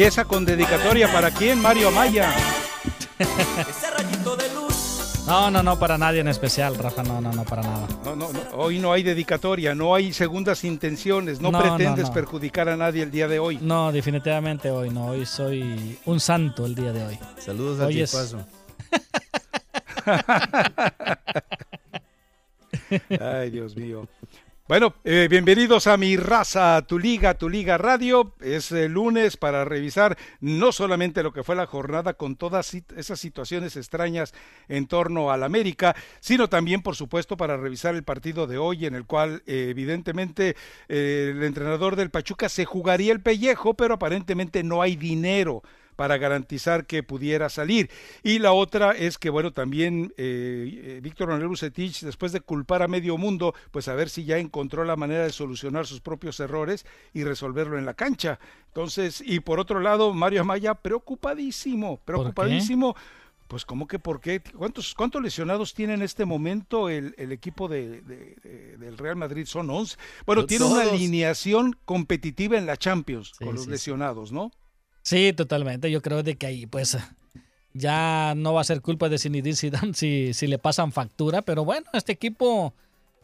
¿Y esa con dedicatoria para quién, Mario Amaya? Ese rayito de luz. No, no, no, para nadie en especial, Rafa, no, no, no, para nada. No, no, no, hoy no hay dedicatoria, no hay segundas intenciones, no, pretendes no. perjudicar a nadie el día de hoy. No, definitivamente hoy no, hoy soy un santo el día de hoy. Saludos al Hoy es- Chispazo. Ay, Dios mío. Bueno, eh, bienvenidos a mi raza, tu liga, tu liga radio. Es el lunes para revisar no solamente lo que fue la jornada con todas esas situaciones extrañas en torno al América, sino también, por supuesto, para revisar el partido de hoy en el cual eh, evidentemente eh, el entrenador del Pachuca se jugaría el pellejo, pero aparentemente no hay dinero para garantizar que pudiera salir. Y la otra es que, bueno, también eh, eh, Víctor Manuel Bucetich, después de culpar a medio mundo, pues a ver si ya encontró la manera de solucionar sus propios errores y resolverlo en la cancha. Entonces, y por otro lado, Mario Amaya, preocupadísimo, preocupadísimo. Pues como que por qué, ¿cuántos, cuántos lesionados tiene en este momento el, el equipo de, de- de- del Real Madrid? Son 11. Bueno, tiene una alineación competitiva en la Champions Sí, con los sí. lesionados, ¿no? Sí, totalmente. Yo creo de que ahí, pues, ya no va a ser culpa de Zinedine Zidane si, si le pasan factura, pero bueno, este equipo,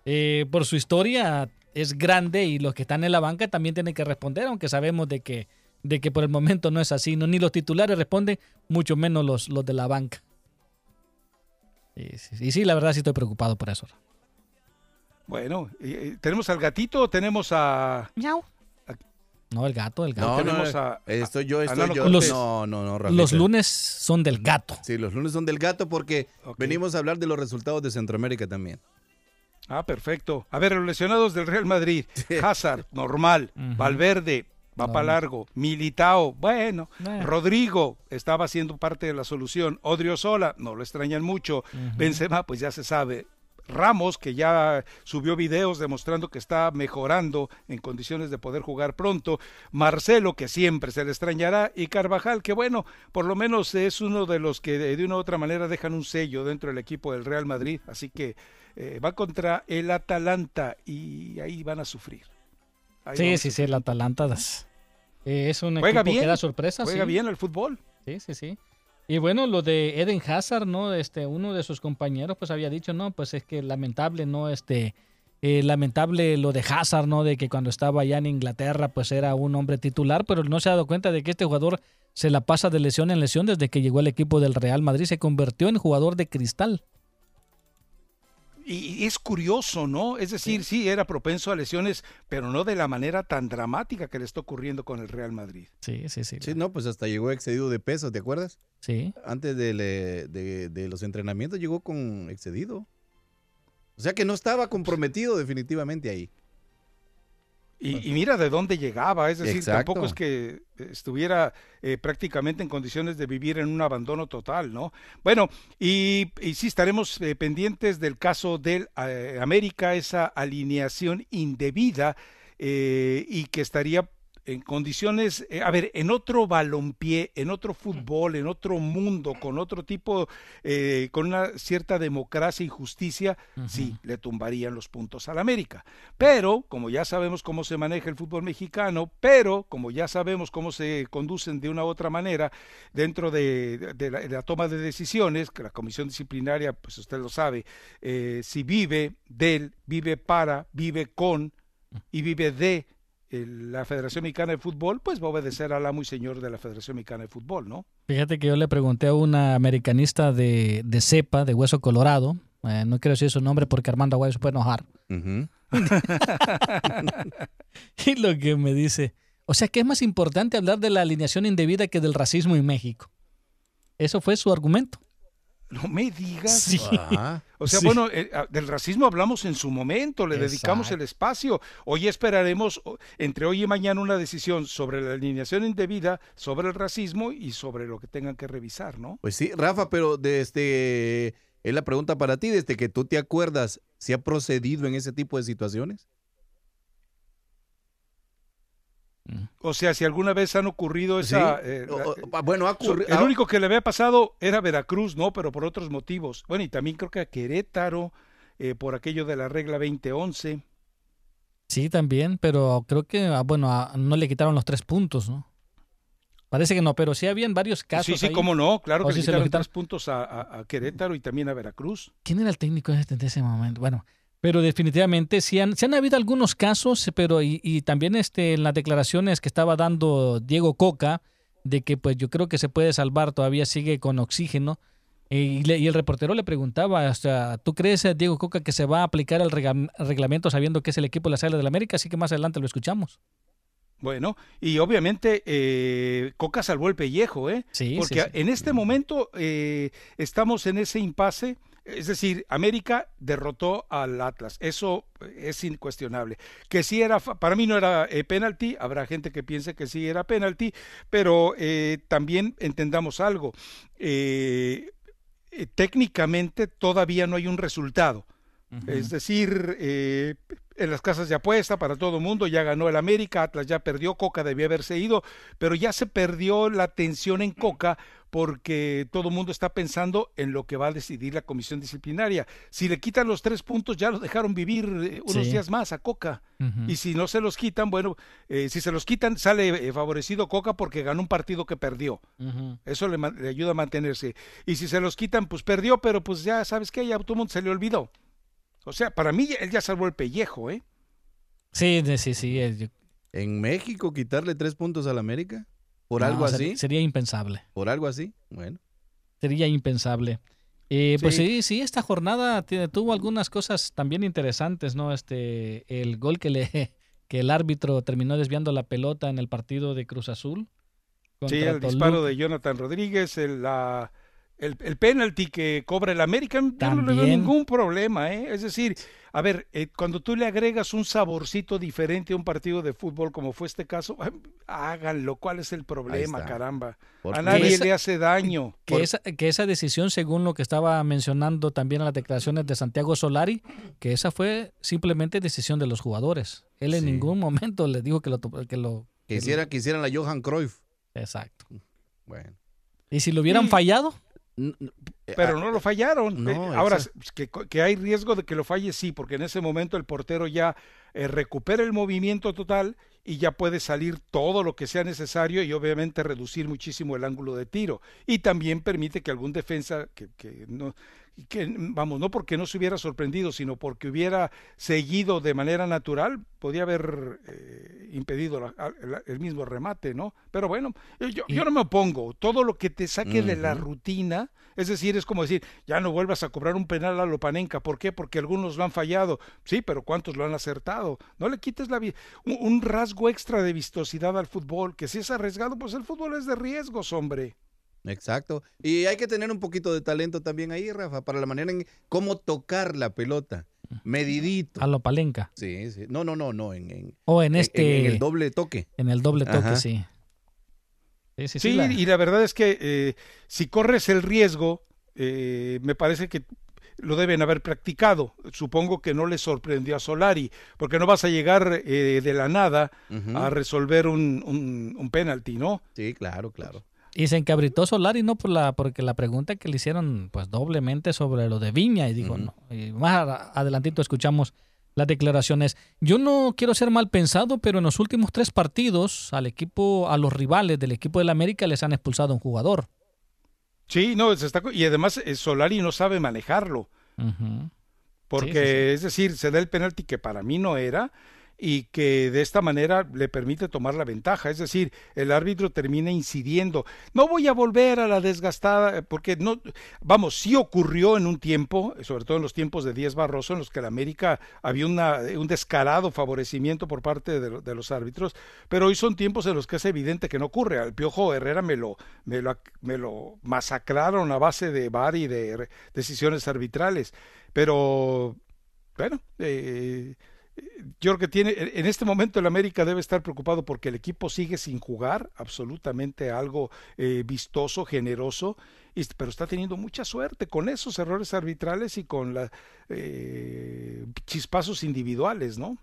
eh, por su historia, es grande y los que están en la banca también tienen que responder, aunque sabemos de que, de que por el momento no es así. No, ni los titulares responden, mucho menos los, los de la banca. Y, sí, y sí, la verdad sí estoy preocupado por eso. Bueno, eh, eh, ¿tenemos al gatito o tenemos a... No, el gato, el gato. No, no, tenemos no, a- estoy yo, a estoy yo. Cortés. no, no, no, Rafita. Los lunes son del gato. Sí, los lunes son del gato porque venimos a hablar de los resultados de Centroamérica también. Ah, perfecto. A ver, los lesionados del Real Madrid. Hazard, normal. Valverde, va No, para largo. Militao, bueno. Bueno. Rodrigo, estaba siendo parte de la solución. Odriozola, no lo extrañan mucho. Benzema, pues ya se sabe. Ramos, que ya subió videos demostrando que está mejorando en condiciones de poder jugar pronto. Marcelo, que siempre se le extrañará. Y Carvajal, que bueno, por lo menos es uno de los que de, una u otra manera dejan un sello dentro del equipo del Real Madrid. Así que eh, va contra el Atalanta y ahí van a sufrir. Ahí Sí, sí, sí, el Atalanta es, es un Juega equipo bien, que da sorpresa. Juega sí. bien al fútbol. Sí, sí, sí. Y bueno, lo de Eden Hazard, ¿no? Este, uno de sus compañeros, pues había dicho, no, pues es que lamentable, ¿no? Este, eh, lamentable lo de Hazard, ¿no? De que cuando estaba allá en Inglaterra, pues era un hombre titular, pero no se ha dado cuenta de que este jugador se la pasa de lesión en lesión desde que llegó al equipo del Real Madrid, se convirtió en jugador de cristal. Y, y es curioso, ¿no? Es decir, sí. era propenso a lesiones, pero no de la manera tan dramática que le está ocurriendo con el Real Madrid. Sí, sí, sí. Sí, no, pues hasta llegó excedido de peso, ¿te acuerdas? Sí. Antes de, le- de- de los entrenamientos llegó con excedido. O sea que no estaba comprometido definitivamente ahí. Y, y mira de dónde llegaba, es decir, Exacto. tampoco es que estuviera eh, prácticamente en condiciones de vivir en un abandono total, ¿no? Bueno, y, y sí estaremos eh, pendientes del caso del eh, América, esa alineación indebida eh, y que estaría en condiciones, eh, a ver, en otro balompié, en otro fútbol, en otro mundo, con otro tipo, eh, con una cierta democracia y justicia, sí, le tumbarían los puntos al América. Pero, como ya sabemos cómo se maneja el fútbol mexicano, pero como ya sabemos cómo se conducen de una u otra manera dentro de, de la, de la toma de decisiones, que la comisión disciplinaria, pues usted lo sabe, eh, si vive del, vive para, vive con y vive de la Federación Mexicana de Fútbol, pues va a obedecer al amo y señor de la Federación Mexicana de Fútbol, ¿no? Fíjate que yo le pregunté a una americanista de, de cepa, de hueso colorado, eh, no quiero decir su nombre porque Armando Aguayo se puede enojar, y lo que me dice, o sea, que es más importante hablar de la alineación indebida que del racismo en México. Eso fue su argumento. No me digas. Sí. Ajá. O sea, Sí. bueno, eh, ah, del racismo hablamos en su momento, le dedicamos el espacio. Hoy esperaremos entre hoy y mañana una decisión sobre la alineación indebida, sobre el racismo y sobre lo que tengan que revisar, ¿no? Pues sí, Rafa, pero desde es la pregunta para ti, desde que tú te acuerdas, ¿se ha procedido en ese tipo de situaciones? O sea, si alguna vez han ocurrido esa... Sí. eh, la- o- bueno, ha ocurrido. el único que le había pasado era Veracruz, ¿no? Pero por otros motivos. Bueno, y también creo que a Querétaro, eh, por aquello de la regla 2011. Sí, también, pero creo que, ah, bueno, ah, no le quitaron los tres puntos, ¿no? Parece que no, pero sí habían varios casos. Sí, sí, ahí. cómo no, claro ¿O que sí le se quitaron quitaron? tres puntos a, a- a Querétaro y también a Veracruz. ¿Quién era el técnico en ese momento? Bueno, pero definitivamente sí han, sí han habido algunos casos, pero y, y también este, en las declaraciones que estaba dando Diego Coca, de que pues yo creo que se puede salvar, todavía sigue con oxígeno. eh, Y, le- y el reportero le preguntaba, o sea, ¿tú crees, eh, Diego Coca, que se va a aplicar el reglamento sabiendo que es el equipo de la Sala de la América? Así que más adelante lo escuchamos. Bueno, y obviamente eh, Coca salvó el pellejo, ¿eh? Sí, sí, Porque sí. en este momento eh, estamos en ese impasse, es decir, América derrotó al Atlas, eso es incuestionable. Que sí era, para mí no era eh, penalti, habrá gente que piense que sí era penalti, pero eh, también entendamos algo, eh, eh, técnicamente todavía no hay un resultado. Es decir, eh, en las casas de apuesta para todo el mundo ya ganó el América, Atlas ya perdió, Coca debió haberse ido, pero ya se perdió la tensión en Coca porque todo el mundo está pensando en lo que va a decidir la comisión disciplinaria. Si le quitan los tres puntos, ya lo dejaron vivir eh, unos Sí. días más a Coca. Y si no se los quitan, bueno, eh, si se los quitan, sale eh, favorecido Coca porque ganó un partido que perdió. Eso le, ayuda a mantenerse. Y si se los quitan, pues perdió, pero pues ya sabes que ya todo el mundo se le olvidó. O sea, para mí él ya salvó el pellejo, ¿eh? Sí, sí, sí. En México quitarle tres puntos al América por no, algo ser- así, Sería impensable. por algo así. Bueno, Sería impensable. Eh, Pues Sí. sí, esta jornada tiene- tuvo algunas cosas también interesantes, ¿no? Este, el gol que le que el árbitro terminó desviando la pelota en el partido de Cruz Azul. Sí, contra el Toluca. disparo de Jonathan Rodríguez, el, la, el, el penalti que cobra el América, yo no le veo ningún problema, ¿eh? Es decir, a ver, eh, cuando tú le agregas un saborcito diferente a un partido de fútbol, como fue este caso, háganlo. ¿Cuál es el problema, caramba? A nadie esa- le hace daño. Que Por- esa, que esa decisión, según lo que estaba mencionando también en las declaraciones de Santiago Solari, que esa fue simplemente decisión de los jugadores. Él en Sí. ningún momento les dijo que lo... Que lo que lo- quisiera que hicieran la Johan Cruyff. exacto. Bueno. ¿Y si lo hubieran Sí. fallado? N- Pero ah, no lo fallaron. no, Eh, Ahora, que hay riesgo de que lo falle, sí, porque en ese momento el portero ya eh, recupera el movimiento total y ya puede salir todo lo que sea necesario y obviamente reducir muchísimo el ángulo de tiro. Y también permite que algún defensa que, que no que vamos, no porque no se hubiera sorprendido, sino porque hubiera seguido de manera natural, podía haber eh, impedido la- el, el mismo remate, ¿no? Pero bueno, yo, no me opongo. Todo lo que te saque de la rutina, es decir, es como decir, ya no vuelvas a cobrar un penal a Lopanenca. ¿Por qué? Porque algunos lo han fallado. Sí, pero ¿cuántos lo han acertado? No le quites la un, un rasgo extra de vistosidad al fútbol, que si es arriesgado, pues el fútbol es de riesgos, hombre. Exacto. Y hay que tener un poquito de talento también ahí, Rafa, para la manera en cómo tocar la pelota. Medidito. A lo palenca. Sí, sí. No, no, no, no. En, en, O en en- este... en el doble toque. En el doble toque, Ajá. sí. Sí, sí, Sí, sí, la- y la verdad es que eh, si corres el riesgo, eh, me parece que lo deben haber practicado. Supongo que no le sorprendió a Solari, porque no vas a llegar eh, de la nada a resolver un, un, un penalti, ¿no? Sí, claro, claro. Y se encabritó Solari, ¿no? Por la, porque la pregunta que le hicieron, pues doblemente sobre lo de Viña, y dijo, no. Y más adelantito escuchamos las declaraciones. Yo no quiero ser mal pensado, pero en los últimos tres partidos, al equipo, a los rivales del equipo del América les han expulsado un jugador. Sí, no, se está, y además eh, Solari no sabe manejarlo, porque Sí, sí, sí. es decir, se da el penalti que para mí no era y que de esta manera le permite tomar la ventaja, es decir, el árbitro termina incidiendo. No voy a volver a la desgastada, porque no, vamos, sí ocurrió en un tiempo, sobre todo en los tiempos de Díaz Barroso, en los que la América había una, un descarado favorecimiento por parte de, lo- de los árbitros, pero hoy son tiempos en los que es evidente que no ocurre. Al Piojo Herrera me lo, me lo, me lo masacraron a base de VAR y de decisiones arbitrales, pero bueno, eh, yo creo que tiene, en este momento el América debe estar preocupado porque el equipo sigue sin jugar absolutamente algo eh, vistoso, generoso, y- pero está teniendo mucha suerte con esos errores arbitrales y con la, eh, chispazos individuales, ¿no?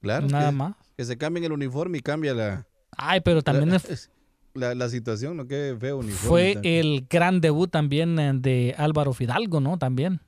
Claro. Nada que, más. que se cambien el uniforme y cambia la, Ay, pero también la, es- la- la situación, ¿no? Qué feo uniforme. fue también. el gran debut también eh, de Álvaro Fidalgo, ¿no? También.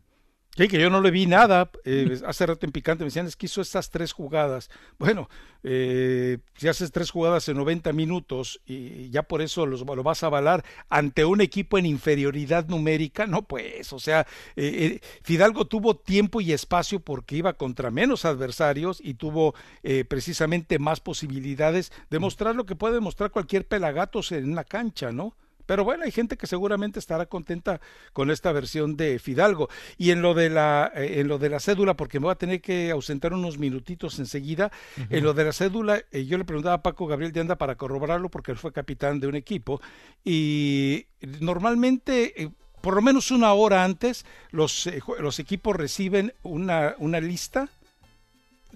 Sí, que yo no le vi nada. eh, hace rato en Picante me decían, es que hizo estas tres jugadas. Bueno, eh, si haces tres jugadas en 90 minutos y ya por eso los- lo vas a avalar ante un equipo en inferioridad numérica, no pues, o sea, eh, eh, Fidalgo tuvo tiempo y espacio porque iba contra menos adversarios y tuvo eh, precisamente más posibilidades de mostrar lo que puede mostrar cualquier pelagatos en una cancha, ¿no? Pero bueno, hay gente que seguramente estará contenta con esta versión de Fidalgo. Y en lo de la, eh, en lo de la cédula, porque me voy a tener que ausentar unos minutitos enseguida, en lo de la cédula, eh, yo le preguntaba a Paco Gabriel de Anda para corroborarlo, porque él fue capitán de un equipo, y normalmente, eh, por lo menos una hora antes, los, los equipos reciben una, una lista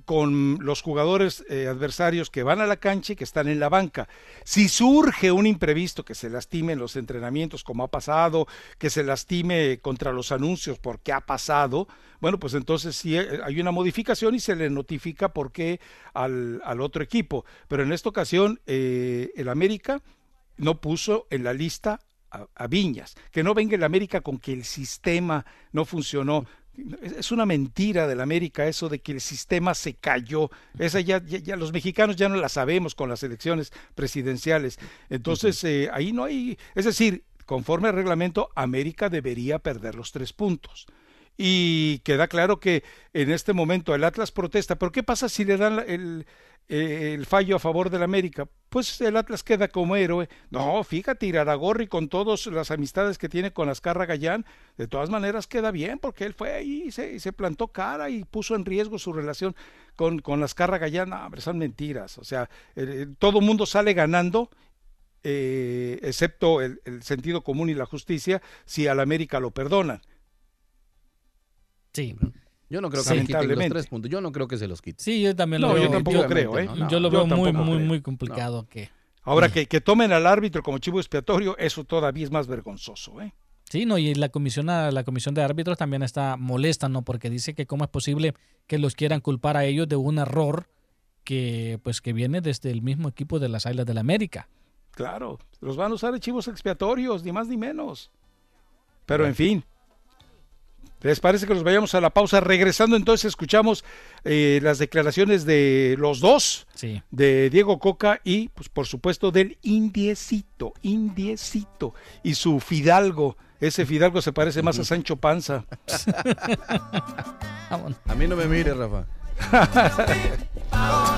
con los jugadores eh, adversarios que van a la cancha y que están en la banca. Si surge un imprevisto que se lastime en los entrenamientos, como ha pasado, que se lastime contra los anuncios porque ha pasado, bueno, pues entonces sí eh, hay una modificación y se le notifica por qué al, al otro equipo. Pero en esta ocasión, eh, el América no puso en la lista a, a Viñas. Que no venga el América con que el sistema no funcionó. Es una mentira del América eso de que el sistema se cayó. Esa ya, ya, ya los mexicanos ya no la sabemos con las elecciones presidenciales. Entonces, eh, ahí no hay, es decir, conforme al reglamento, América debería perder los tres puntos. Y queda claro que en este momento el Atlas protesta. ¿Pero qué pasa si le dan el, eh, el fallo a favor del América? Pues el Atlas queda como héroe. No, fíjate, Iraragorri con todas las amistades que tiene con Azcarra Gallán, de todas maneras queda bien porque él fue ahí y se, plantó cara y puso en riesgo su relación con, con Azcarra Gallán. No, son mentiras. O sea, todo mundo sale ganando eh, excepto el, el sentido común y la justicia, si al América lo perdonan. Sí. Yo no creo que le quiten los tres puntos. Yo no creo que se los quiten. Sí, yo también No, lo yo veo. tampoco yo, creo, ¿eh? No, yo lo yo veo muy, tampoco muy, creo. muy complicado que. Ahora que, que tomen al árbitro como chivo expiatorio, eso todavía es más vergonzoso, ¿eh? Sí, no, y la comisión, la comisión de árbitros también está molesta, ¿no? Porque dice que cómo es posible que los quieran culpar a ellos de un error que, pues, que viene desde el mismo equipo de las Islas del América. Claro, los van a usar de chivos expiatorios, ni más ni menos. Pero en fin, ¿les parece que nos vayamos a la pausa? Regresando entonces escuchamos eh, las declaraciones de los dos, Sí. de Diego Coca y, pues por supuesto, del Indiecito, Indiecito y su Fidalgo. Ese Fidalgo se parece más a Sancho Panza. A mí no me mire, Rafa.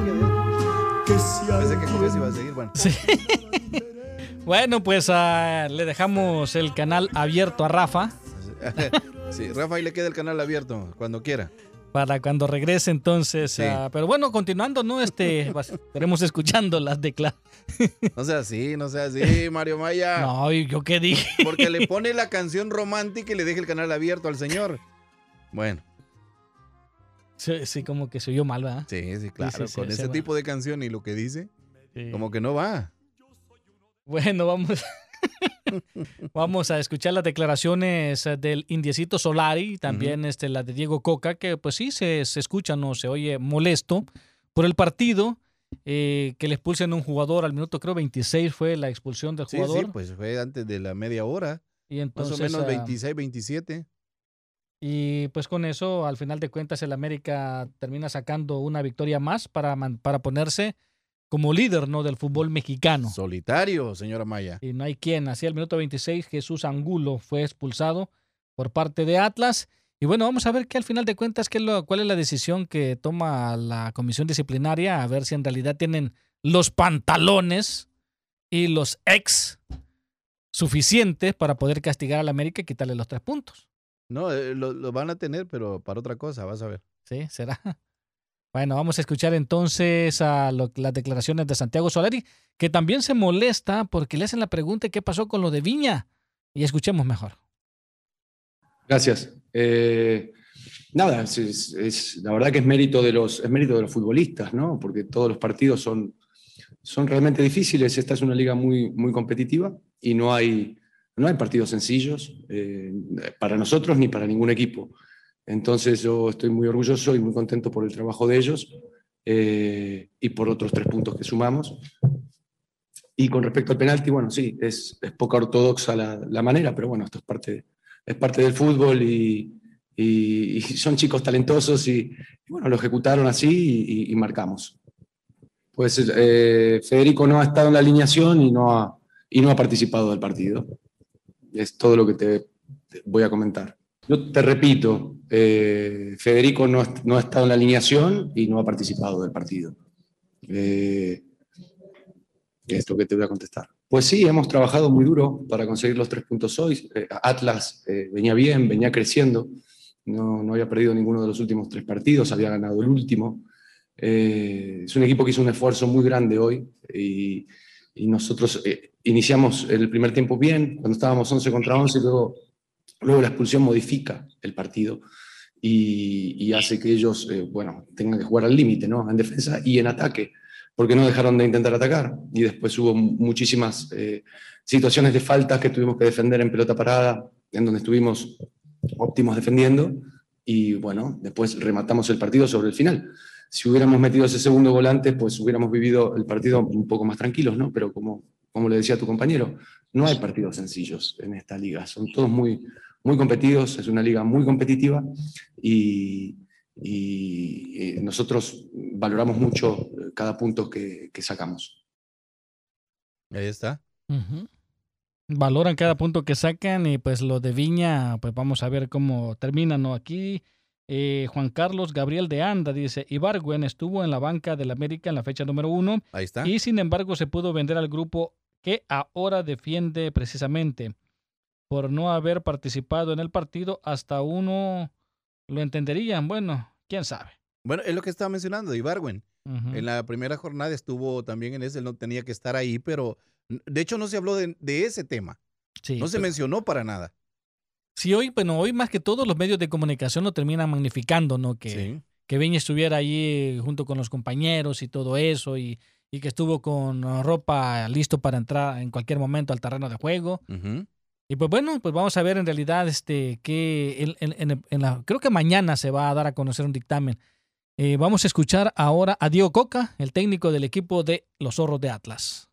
Que si Pensé que con eso iba a seguir. Bueno, Bueno, pues ah, le dejamos el canal abierto a Rafa sí, Rafa, ahí le queda el canal abierto cuando quiera. para cuando regrese entonces. Sí. ah, pero bueno, continuando, ¿no? Este, estaremos escuchando las declaraciones. No sea así, no sea así, Mario Maya. No, ¿y ¿yo qué dije? Porque le pone la canción romántica y le deja el canal abierto al señor. Bueno, Sí, sí, como que se oyó mal, ¿verdad? Sí, sí, claro. sí, sí, con se ese va. tipo de canción y lo que dice, Sí. como que no va. Bueno, vamos. vamos a escuchar las declaraciones eh, del Indiecito Solari, también este, la de Diego Coca, que pues sí se, se escucha, no se oye molesto por el partido, eh, que le expulsen a un jugador al minuto, creo 26 fue la expulsión del Sí, jugador. sí, pues fue antes de la media hora. y Más entonces, o menos ah, 26, 27. Y pues con eso, al final de cuentas, el América termina sacando una victoria más para, para ponerse como líder ¿no? del fútbol mexicano. Solitario, señora Maya. y no hay quien. Así al minuto 26 Jesús Angulo fue expulsado por parte de Atlas. Y bueno, vamos a ver que al final de cuentas qué es lo- cuál es la decisión que toma la comisión disciplinaria, a ver si en realidad tienen los pantalones y los ex suficientes para poder castigar al América y quitarle los tres puntos. No, eh, lo, lo van a tener, pero para otra cosa, vas a ver. ¿Sí? ¿Será? Bueno, vamos a escuchar entonces a lo- las declaraciones de Santiago Solari, que también se molesta porque le hacen la pregunta qué pasó con lo de Viña. Y escuchemos mejor. Gracias. Eh, nada, es, es- es- la verdad que es mérito, de los, es mérito de los futbolistas, ¿no? Porque todos los partidos son, son realmente difíciles. Esta es una liga muy, muy competitiva y no hay, no hay partidos sencillos eh, para nosotros ni para ningún equipo. Entonces yo estoy muy orgulloso y muy contento por el trabajo de ellos eh, y por otros tres puntos que sumamos. Y con respecto al penalti, bueno, sí, es, es poco ortodoxa la, manera, pero bueno, esto es parte, es parte del fútbol y, son chicos talentosos y, bueno, lo ejecutaron así y marcamos. Pues eh, Federico no ha estado en la alineación y no ha, y no ha participado del partido. Es todo lo que te, voy a comentar. Yo te repito, eh, Federico no, no ha estado en la alineación y no ha participado del partido. Eh, es lo que te voy a contestar. Pues sí, hemos trabajado muy duro para conseguir los tres puntos hoy. Eh, Atlas eh, venía bien, venía creciendo. No, no había perdido ninguno de los últimos tres partidos, había ganado el último. Es un equipo que hizo un esfuerzo muy grande hoy y, nosotros iniciamos el primer tiempo bien, cuando estábamos 11 contra 11, y luego, luego la expulsión modifica el partido y, y hace que ellos, eh, bueno, tengan que jugar al límite, ¿no? En defensa y en ataque porque no dejaron de intentar atacar. Y después hubo muchísimas eh, situaciones de faltas que tuvimos que defender en pelota parada, en donde estuvimos óptimos defendiendo. Y bueno, después rematamos el partido sobre el final. Si hubiéramos metido ese segundo volante, pues hubiéramos vivido el partido un poco más tranquilos, ¿no? Pero como, como le decía tu compañero, no hay partidos sencillos en esta liga. Son todos muy, muy competidos, es una liga muy competitiva y, y, eh, nosotros valoramos mucho eh, cada punto que, que sacamos. Ahí está. Valoran cada punto que sacan y pues lo de Viña, pues vamos a ver cómo termina, ¿no? Aquí eh, Juan Carlos Gabriel de Anda dice, Ibargüen estuvo en la banca del América en la fecha número uno Ahí está. y sin embargo se pudo vender al grupo que ahora defiende precisamente por no haber participado en el partido, hasta uno lo entenderían. Bueno, quién sabe. Bueno, es lo que estaba mencionando, Ibarwen. En la primera jornada estuvo también en ese, él no tenía que estar ahí, pero de hecho no se habló de, de ese tema. Sí, No se pero- mencionó para nada. Sí, hoy, bueno, hoy más que todos los medios de comunicación lo terminan magnificando, ¿no? Que, Sí. que Viña estuviera allí junto con los compañeros y todo eso, y, y que estuvo con ropa listo para entrar en cualquier momento al terreno de juego. Y pues bueno, pues vamos a ver en realidad este que en, en- en- en la, creo que mañana se va a dar a conocer un dictamen. Eh, vamos a escuchar ahora a Diego Coca, el técnico del equipo de los Zorros de Atlas.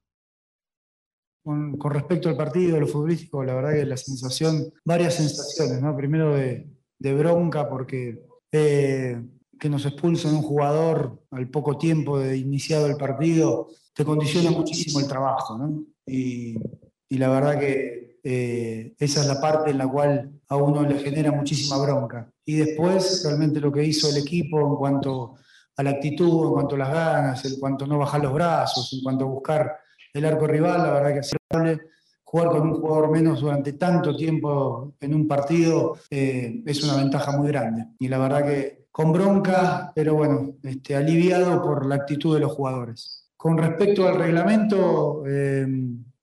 Con, con respecto al partido, lo futbolístico, la verdad que la sensación, varias sensaciones, ¿no? Primero de, de bronca porque eh, que nos expulsen un jugador al poco tiempo de iniciado el partido te condiciona muchísimo el trabajo, ¿no? Y, la verdad que eh, esa es la parte en la cual a uno le genera muchísima bronca. Y después, realmente lo que hizo el equipo en cuanto a la actitud, en cuanto a las ganas, en cuanto a no bajar los brazos, en cuanto a buscar el arco rival, la verdad que es. Jugar con un jugador menos durante tanto tiempo en un partido eh, es una ventaja muy grande. Y la verdad que con bronca, pero bueno, este, aliviado por la actitud de los jugadores. Con respecto al reglamento, eh,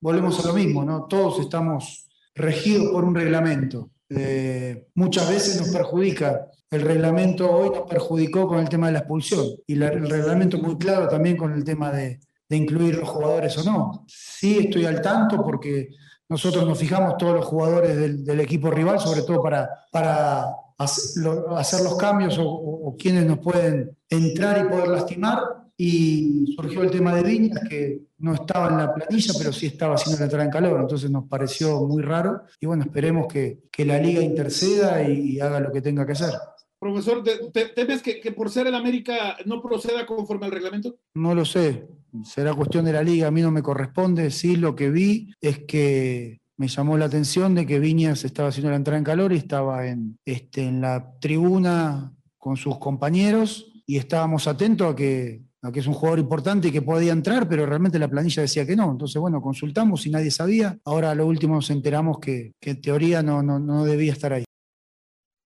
volvemos a lo mismo, ¿no? Todos estamos regidos por un reglamento. Eh, muchas veces nos perjudica el reglamento hoy nos perjudicó con el tema de la expulsión y el reglamento muy claro también con el tema de, de incluir los jugadores o no. Sí estoy al tanto porque nosotros nos fijamos todos los jugadores del, del equipo rival, sobre todo para, para hacer, lo- hacer los cambios o, o- o quienes nos pueden entrar y poder lastimar. Y surgió el tema de Viñas, que no estaba en la planilla, pero sí estaba haciendo la entrada en calor. Entonces nos pareció muy raro. Y bueno, esperemos que, que la liga interceda y, y haga lo que tenga que hacer. Profesor, ¿te- te- ¿temes que, que por ser el América no proceda conforme al reglamento? No lo sé, será cuestión de la liga, a mí no me corresponde. Sí, lo que vi es que me llamó la atención de que Viñas estaba haciendo la entrada en calor y estaba en, este, en la tribuna con sus compañeros y estábamos atentos a que, a que es un jugador importante y que podía entrar, pero realmente la planilla decía que no. Entonces, bueno, consultamos y nadie sabía. Ahora a lo último nos enteramos que, que en teoría no, no, no debía estar ahí.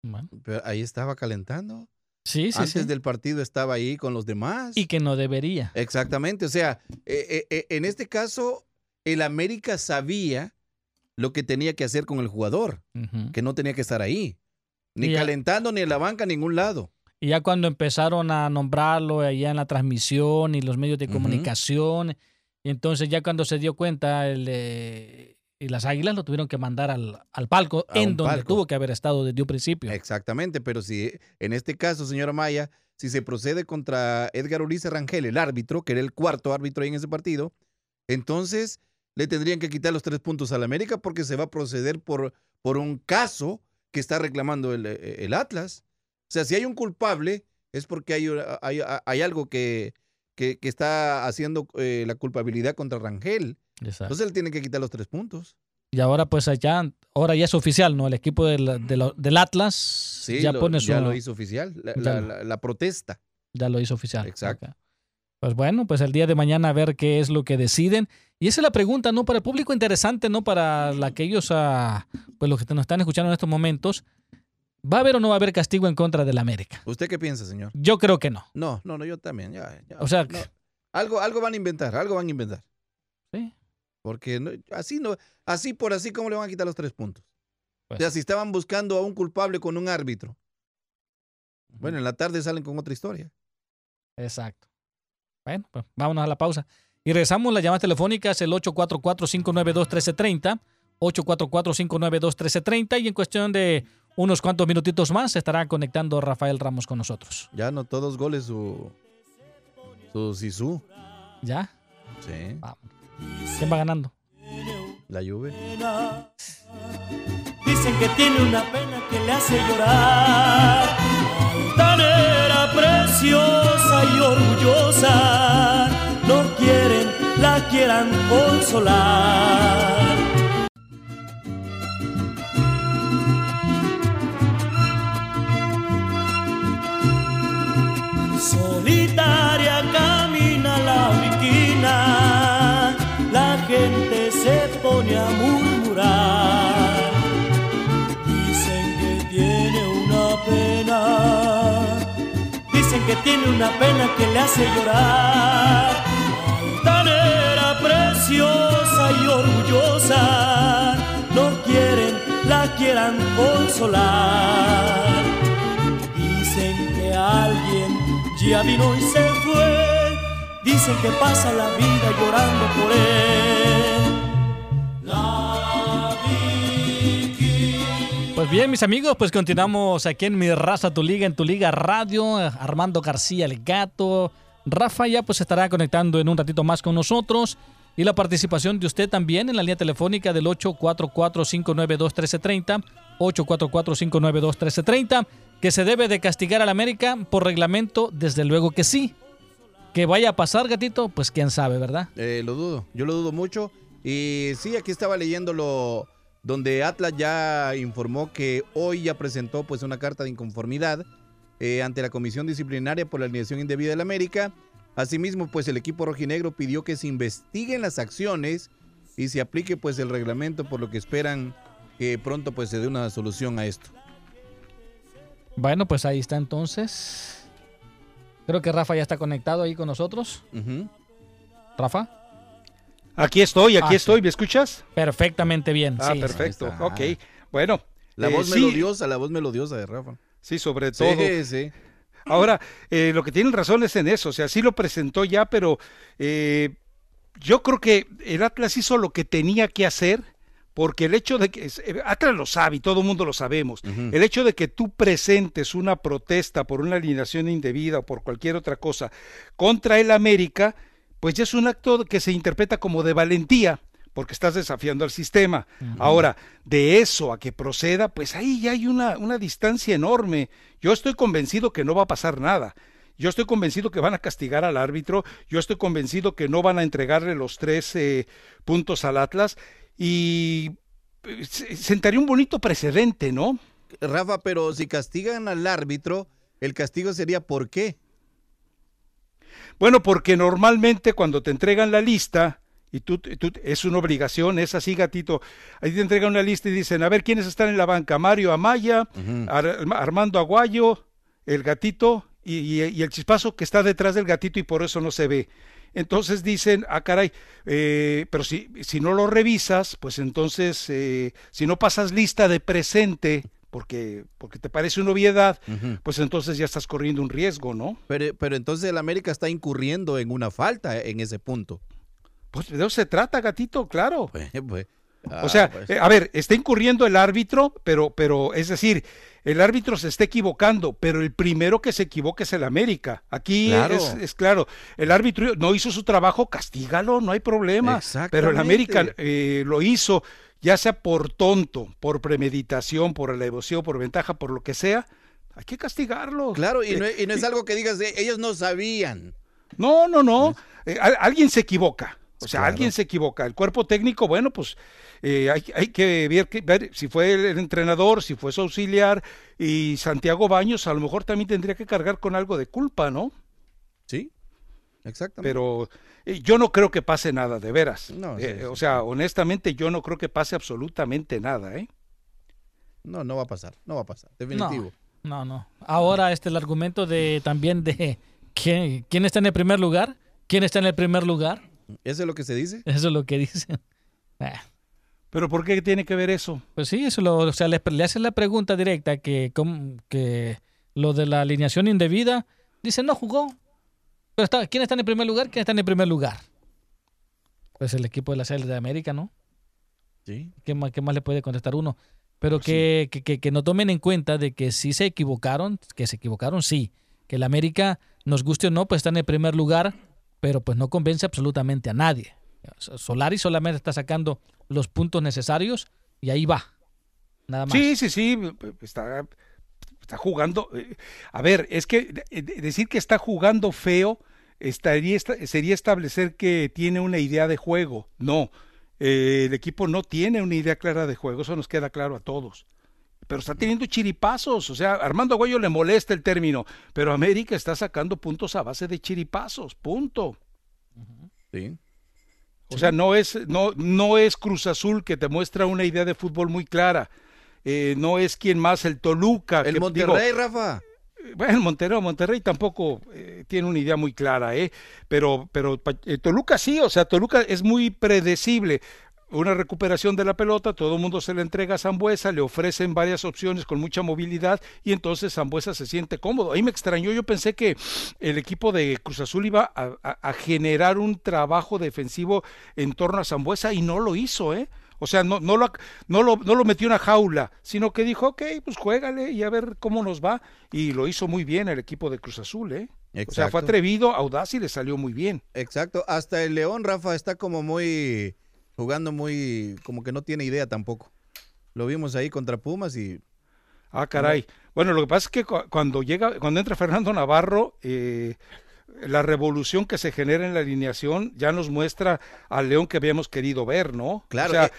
Bueno, Pero ahí estaba calentando. sí, sí, Antes sí. del partido estaba ahí con los demás. Y que no debería. Exactamente, o sea, eh, eh, eh, en este caso, el América sabía lo que tenía que hacer con el jugador, que no tenía que estar ahí, ni ya- calentando, ni en la banca, en ningún lado. Y ya cuando empezaron a nombrarlo allá en la transmisión y los medios de comunicación, y entonces ya cuando se dio cuenta el, eh, y las águilas lo tuvieron que mandar al, al palco, A en donde palco. tuvo que haber estado desde un principio. Exactamente, pero si en este caso, señora Maya, si se procede contra Edgar Ulises Rangel, el árbitro, que era el cuarto árbitro ahí en ese partido, entonces le tendrían que quitar los tres puntos al América porque se va a proceder por, por un caso que está reclamando el, eh, el Atlas. O sea, si hay un culpable, es porque hay, hay, hay algo que, que, que está haciendo eh, la culpabilidad contra Rangel. Exacto. Entonces él tiene que quitar los tres puntos. Y ahora pues allá, ahora ya es oficial, ¿no? El equipo del, del Atlas Sí, ya lo, pone su... ya lo hizo oficial, la, la- lo- la- la protesta. Ya lo hizo oficial. Exacto. Pues bueno, pues el día de mañana a ver qué es lo que deciden. Y esa es la pregunta, ¿no? Para el público interesante, ¿no? Para la- aquellos, ah, pues los que nos están escuchando en estos momentos. ¿Va a haber o no va a haber castigo en contra del América? ¿Usted qué piensa, señor? Yo creo que no. No, no, no, yo también. Ya, ya. O sea, No. algo, algo van a inventar, algo van a inventar. Sí. Porque no- así no, así por así, ¿cómo le van a quitar los tres puntos? Pues- o sea, si estaban buscando a un culpable con un árbitro. Bueno, en la tarde salen con otra historia. Exacto. Bueno, pues vámonos a la pausa. Y regresamos, las llamadas telefónicas, el 844-592-1330, 844-592-1330, y en cuestión de unos cuantos minutitos más se estará conectando Rafael Ramos con nosotros. Ya anotó dos goles su, su Sisu. ¿Ya? Sí, ¿Quién va ganando? la Juve. Dicen que tiene una pena que le hace llorar. Altanera, preciosa y orgullosa. No quieren, la quieran consolar. Tiene una pena que le hace llorar. Altanera, preciosa y orgullosa, no quieren, la quieran consolar. Dicen que alguien ya vino y se fue. Dicen que pasa la vida llorando por él. Bien, mis amigos, pues continuamos aquí en Mi Raza, Tu Liga, en Tu Liga Radio. Armando García, el gato. Rafa ya pues estará conectando en un ratito más con nosotros. Y la participación de usted también en la línea telefónica del 844-592-1330. 844-592-1330. Que se debe de castigar al América por reglamento, desde luego que sí. Que vaya a pasar, gatito, pues quién sabe, ¿verdad? Eh, lo dudo, yo lo dudo mucho. Y sí, aquí estaba leyéndolo donde Atlas ya informó que hoy ya presentó pues una carta de inconformidad eh, ante la comisión disciplinaria por la alineación indebida del América. Asimismo, pues el equipo rojinegro pidió que se investiguen las acciones y se aplique pues el reglamento, por lo que esperan que pronto pues se dé una solución a esto. Bueno, pues ahí está entonces. Creo que Rafa ya está conectado ahí con nosotros. Rafa. Aquí estoy, aquí Ah, sí. estoy, ¿me escuchas? Perfectamente bien. Ah, sí. perfecto. Ok, bueno. La eh, voz sí, melodiosa, la voz melodiosa de Rafa. Sí, sobre todo. Sí, sí. Ahora, eh, lo que tienen razón es en eso, o sea, sí lo presentó ya, pero eh, yo creo que el Atlas hizo lo que tenía que hacer, porque el hecho de que, eh, Atlas lo sabe y todo el mundo lo sabemos, el hecho de que tú presentes una protesta por una alineación indebida o por cualquier otra cosa contra el América, pues ya es un acto que se interpreta como de valentía, porque estás desafiando al sistema. Ahora, de eso a que proceda, pues ahí ya hay una, una distancia enorme. Yo estoy convencido que no va a pasar nada. Yo estoy convencido que van a castigar al árbitro, yo estoy convencido que no van a entregarle los tres eh, puntos al Atlas y eh, se- sentaría un bonito precedente, ¿no? Rafa, pero si castigan al árbitro, el castigo sería ¿por qué? Bueno, porque normalmente cuando te entregan la lista, y tú, tú- es una obligación, es así, gatito, ahí te entregan una lista y dicen, a ver, ¿quiénes están en la banca? Mario Amaya. Ar- Armando Aguayo, el gatito y, y- y el chispazo que está detrás del gatito y por eso no se ve. Entonces dicen, ah, caray, eh, pero si, si no lo revisas, pues entonces, eh, si no pasas lista de presente, porque, porque te parece una obviedad, pues entonces ya estás corriendo un riesgo, ¿no? Pero, pero entonces el América está incurriendo en una falta en ese punto. Pues de eso se trata, gatito, claro. Pues, pues, ah, O sea, pues. eh, a ver, está incurriendo el árbitro, pero, pero, es decir, el árbitro se está equivocando, pero el primero que se equivoca es el América. Aquí Claro. Es, es claro, el árbitro no hizo su trabajo, castígalo, no hay problema. Pero el. América eh, lo hizo, ya sea por tonto, por premeditación, por alevosía, por ventaja, por lo que sea, hay que castigarlo. Claro, y Eh, no, y no es algo que digas, eh, ellos no sabían. no, no, no. Eh, al- alguien se equivoca. O sea, Claro. alguien se equivoca. El cuerpo técnico, bueno, pues eh, hay, hay que ver, ver si fue el entrenador, si fue su auxiliar y Santiago Baños a lo mejor también tendría que cargar con algo de culpa, ¿no? Sí, exactamente. Pero yo no creo que pase nada, de veras. No, Eh, sí, sí, o sea, honestamente yo no creo que pase absolutamente nada, ¿eh? No, no va a pasar, no va a pasar, definitivo. No, no. Ahora este el argumento de también de quién, quién está en el primer lugar, quién está en el primer lugar. ¿Eso es lo que se dice? Eso es lo que dicen. Eh, Pero ¿por qué tiene que ver eso? Pues sí, eso lo, o sea, le, le hacen la pregunta directa que, que lo de la alineación indebida, dicen no jugó. Pero está, ¿quién está en el primer lugar? ¿Quién está en el primer lugar? Pues el equipo de la Serie de América, ¿no? Sí. ¿Qué más, qué más le puede contestar uno? Pero que, que, que- que no tomen en cuenta de que sí se equivocaron, que se equivocaron, sí. Que el América, nos guste o no, pues está en el primer lugar, pero pues no convence absolutamente a nadie. Solari solamente está sacando los puntos necesarios y ahí va. Nada más. Sí, sí, sí, está, está jugando. A ver, es que de- decir que está jugando feo estaría, esta- sería establecer que tiene una idea de juego. No, eh, el equipo no tiene una idea clara de juego, eso nos queda claro a todos. Pero está teniendo chiripazos, o sea, Armando Aguayo le molesta el término, pero América está sacando puntos a base de chiripazos, punto. Sí. O sea, no es, no, no es Cruz Azul que te muestra una idea de fútbol muy clara. Eh, no es quien más, el Toluca. El que, Monterrey, digo, Rafa. Bueno, el Monterrey, tampoco eh, tiene una idea muy clara, ¿eh? Pero, pero eh, Toluca sí, o sea, Toluca es muy predecible. Una recuperación de la pelota, todo el mundo se le entrega a Zambuesa, le ofrecen varias opciones con mucha movilidad y entonces Zambuesa se siente cómodo. Ahí me extrañó, yo pensé que el equipo de Cruz Azul iba a, a- a generar un trabajo defensivo en torno a Zambuesa y no lo hizo, ¿eh? O sea, no, no, lo, no, lo, no lo metió en una jaula, sino que dijo, ok, pues juégale y a ver cómo nos va. Y lo hizo muy bien el equipo de Cruz Azul, ¿eh? O sea, Exacto. fue atrevido, audaz y le salió muy bien. Exacto. Hasta el León, Rafa, está como muy jugando muy como que no tiene idea tampoco. Lo vimos ahí contra Pumas y Ah, caray. Bueno, lo que pasa es que cu- cuando llega, cuando entra Fernando Navarro, eh, la revolución que se genera en la alineación ya nos muestra al León que habíamos querido ver, ¿no? claro, O sea, eh,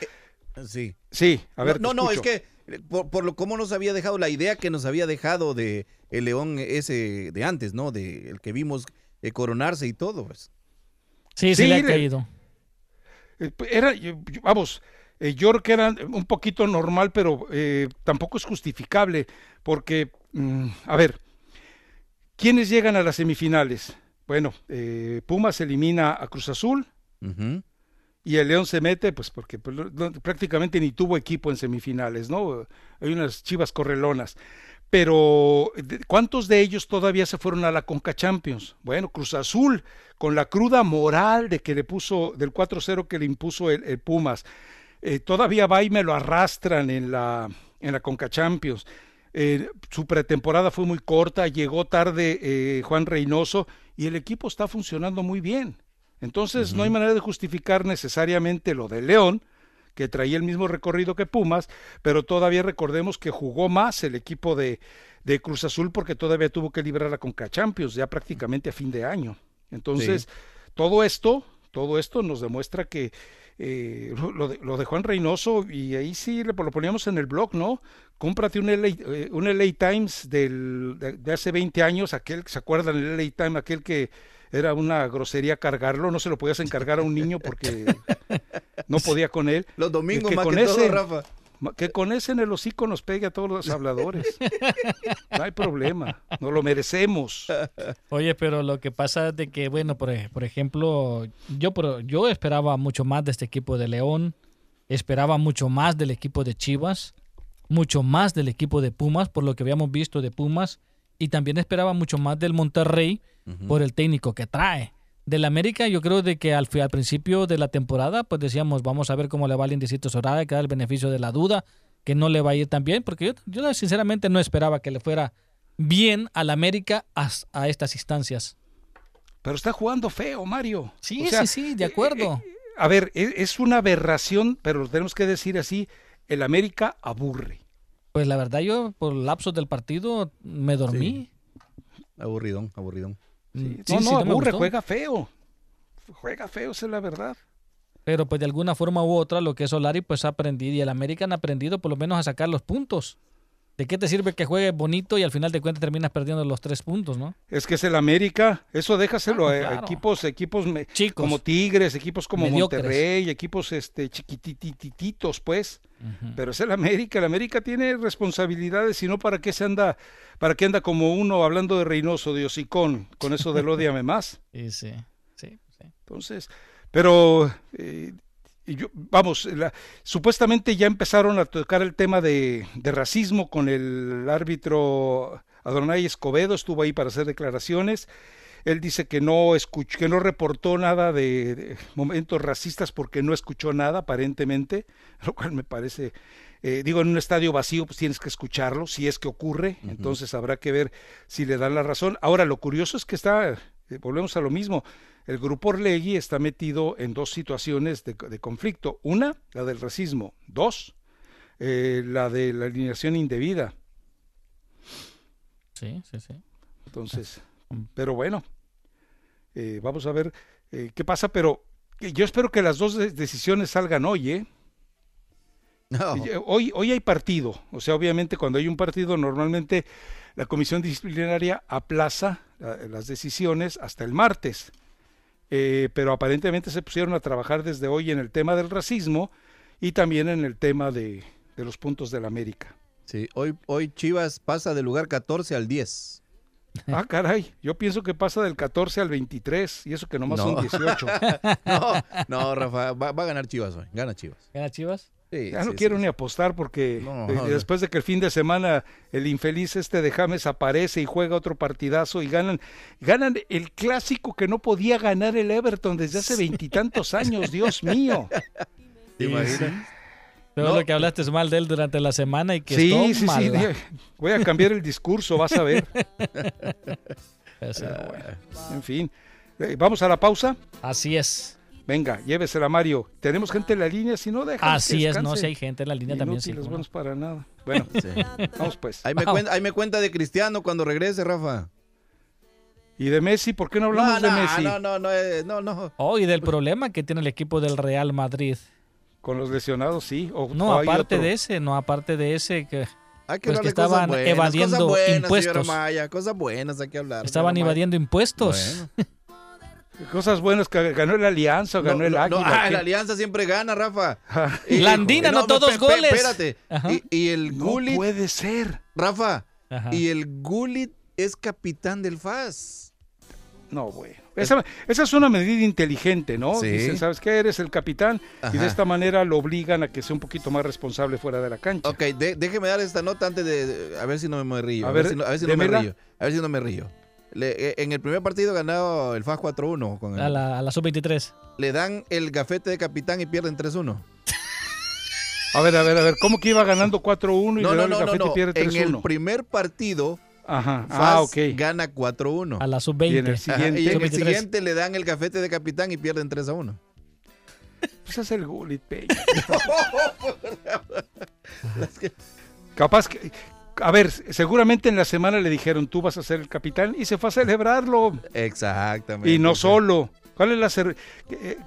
eh, sí. sí, a ver. no, te no, es que eh, por, por lo cómo nos había dejado la idea que nos había dejado de el León ese de antes, ¿no? De el que vimos eh, coronarse y todo, pues. Sí, sí, Sí, le ha caído. Era, vamos, eh, yo creo que era un poquito normal, pero eh, tampoco es justificable, porque, mm, a ver, ¿quiénes llegan a las semifinales? Bueno, eh, Pumas elimina a Cruz Azul y el León se mete, pues porque pues, prácticamente ni tuvo equipo en semifinales, ¿no? Hay unas chivas correlonas. pero ¿de- ¿cuántos de ellos todavía se fueron a la Conca Champions? Bueno, Cruz Azul, con la cruda moral de que le puso, del 4-0 que le impuso el, el Pumas, eh, todavía va y me lo arrastran en la, en la Conca Champions. Eh, su pretemporada fue muy corta, llegó tarde eh, Juan Reynoso y el equipo está funcionando muy bien. Entonces no hay manera de justificar necesariamente lo de León, que traía el mismo recorrido que Pumas, pero todavía recordemos que jugó más el equipo de, de Cruz Azul porque todavía tuvo que librar la Conca Champions ya prácticamente a fin de año. Entonces, todo esto, todo esto nos demuestra que eh, lo, de, lo de Juan Reynoso, y ahí sí le, lo poníamos en el blog, ¿no? Cómprate un LA, eh, un LA Times del, de, de hace 20 años, aquel que se acuerdan el LA Times, aquel que era una grosería cargarlo, no se lo podías encargar a un niño porque no podía con él. Los domingos que más con que ese- todo, Rafa. Que con ese en el hocico nos pegue a todos los habladores. No hay problema, no lo merecemos. Oye, pero lo que pasa es de que, bueno, por, por ejemplo, yo, por- yo esperaba mucho más de este equipo de León, esperaba mucho más del equipo de Chivas, mucho más del equipo de Pumas, por lo que habíamos visto de Pumas, y también esperaba mucho más del Monterrey por el técnico que trae. Del América, yo creo de que al, al principio de la temporada, pues decíamos, vamos a ver cómo le va al Indicito Soraya, que da el beneficio de la duda, que no le va a ir tan bien, porque yo, yo sinceramente no esperaba que le fuera bien al América a, a estas instancias. Pero está jugando feo, Mario. Sí, O sea, sí, sí, de acuerdo. eh, a ver, e- es una aberración, pero lo tenemos que decir así, el América aburre. Pues la verdad, yo por lapsos del partido me dormí. Aburridón, aburridón. Mm, no, no, aburre, juega feo. Juega feo, esa es la verdad. Pero pues de alguna forma u otra lo que es Solari pues ha aprendido y el América han aprendido por lo menos a sacar los puntos. ¿De qué te sirve que juegue bonito y al final de cuentas terminas perdiendo los tres puntos, no? Es que es el América, eso déjaselo Ah, a- equipos, equipos Chicos. como Tigres, equipos como Mediocres. Monterrey, equipos este chiquitititos, pues. Pero es el América, el América tiene responsabilidades, si no, ¿para qué se anda, para qué anda como uno hablando de Reynoso, de Hocicón, con eso del odiame más? Y sí, sí, sí. Entonces, pero eh, y yo, vamos, la- supuestamente ya empezaron a tocar el tema de, de racismo con el árbitro Adonai Escobedo, estuvo ahí para hacer declaraciones. Él dice que no escuchó, que no reportó nada de, de momentos racistas porque no escuchó nada, aparentemente, lo cual me parece, eh, digo, en un estadio vacío, pues tienes que escucharlo, si es que ocurre, entonces habrá que ver si le dan la razón. Ahora, lo curioso es que está, eh, volvemos a lo mismo, el grupo Orlegui está metido en dos situaciones de, de conflicto. Una, la del racismo. Dos, eh, la de la alineación indebida. Sí, sí, sí. Entonces, Mm. pero bueno, eh, vamos a ver eh, qué pasa, pero yo espero que las dos de- decisiones salgan hoy, ¿eh? No. Hoy, hoy hay partido, o sea, obviamente cuando hay un partido normalmente la comisión disciplinaria aplaza la- las decisiones hasta el martes, Eh, pero aparentemente se pusieron a trabajar desde hoy en el tema del racismo y también en el tema de, de los puntos del América. Sí, hoy, hoy Chivas pasa del lugar 14 al 10. Ah, caray, yo pienso que pasa del 14 al 23 y eso que nomás No. son 18. No, no, Rafa, va, va a ganar Chivas hoy. Gana Chivas. ¿Gana Chivas? Sí, Ya no sí, quiero sí, ni apostar porque No, eh, no. después de que el fin de semana el infeliz este de James aparece y juega otro partidazo y ganan, ganan el clásico que no podía ganar el Everton desde hace veintitantos años, Dios mío. ¿Te imaginas? Todo No. lo que hablaste mal de él durante la semana y que Sí, es sí, sí, voy a cambiar el discurso, vas a ver. Así- En fin, Eh, vamos a la pausa. Así es. Venga, llévesela Mario. Tenemos gente en la línea, si no deja. Así es, no, si hay gente en la línea también, sí. Inútiles, cómo no. buenos para nada. Bueno, Sí. vamos pues. Ahí me, Wow. cuenta, ahí me cuenta de Cristiano cuando regrese, Rafa. ¿Y de Messi? ¿Por qué no hablamos no, de Messi? no, no, no, eh, no, no. Oh, y del problema que tiene el equipo del Real Madrid. Con los lesionados, sí. O, No, o aparte de ese, no, aparte de ese, que Hay que Pues que cosas estaban buenas, evadiendo cosas buenas, impuestos. Maya, cosas buenas hay que hablar. estaban evadiendo impuestos. Bueno. Cosas buenas que ganó el Alianza o ganó No, el no, no, Águila. ah, la Alianza siempre gana, Rafa. Ah, Y- Landín no, anotó pe- dos pe- goles. Espérate. Y, y el No Gullit, puede ser. Rafa, Ajá. y el Gullit es capitán del FAS. No, bueno. Esa, esa es una medida inteligente, ¿no? Sí. Dicen, ¿sabes qué? Eres el capitán y de esta manera lo obligan a que sea un poquito más responsable fuera de la cancha. Ok, de- déjeme dar esta nota antes de, a ver si no me río. A A, ver, ver, si no, a ver si no me río. A ver si no me río. Le- eh, en el primer partido ganado el FAS 4-1. Con el- A la, a la sub-23. Le dan el gafete de capitán y pierden 3-1. A ver, a ver, a ver, ¿cómo que iba ganando 4-1 y No, le no, el no, café no. y pierde En el 3-1? primer partido, Ajá, FAS ah, ok. gana 4-1. A la Y en sub-20. el siguiente, y en el Sub-23. siguiente le dan el gafete de capitán y pierden 3-1. pues es el Gullit Peña. Capaz que... A ver, seguramente en la semana le dijeron, tú vas a ser el capitán, y se fue a celebrarlo. Exactamente. Y no solo. ¿Cuál es la cerveza?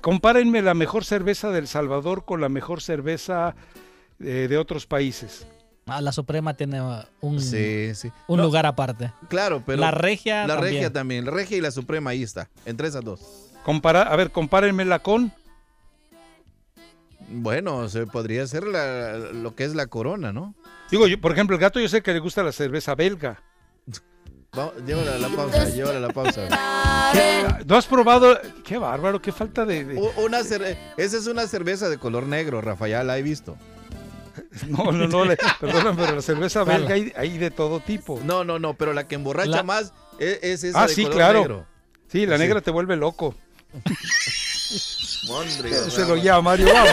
compárenme la mejor cerveza del Salvador con la mejor cerveza eh, de otros países. Ah, la Suprema tiene uh, un, Sí, sí. un No, lugar aparte. Claro, pero. la Regia La también. regia también. La regia y la suprema, ahí está. Entre esas dos. Compara, a ver, compárenmela con. Bueno, se podría ser la- lo que es la corona, ¿no? Digo, yo, por ejemplo, el gato yo sé que le gusta la cerveza belga. Va- llévala a la pausa, llévala a la pausa. ¿No has probado? Qué bárbaro, qué falta de... Una Esa es una cerveza de color negro, Rafael, la he visto. No, no, no, le- perdóname, pero la cerveza belga hay, hay de todo tipo. No, no, no, pero la que emborracha La- más es, es esa Ah, de sí, color claro. negro. Sí, la Sí. negra te vuelve loco. Mondrigo, Se lo llama Mario, vamos.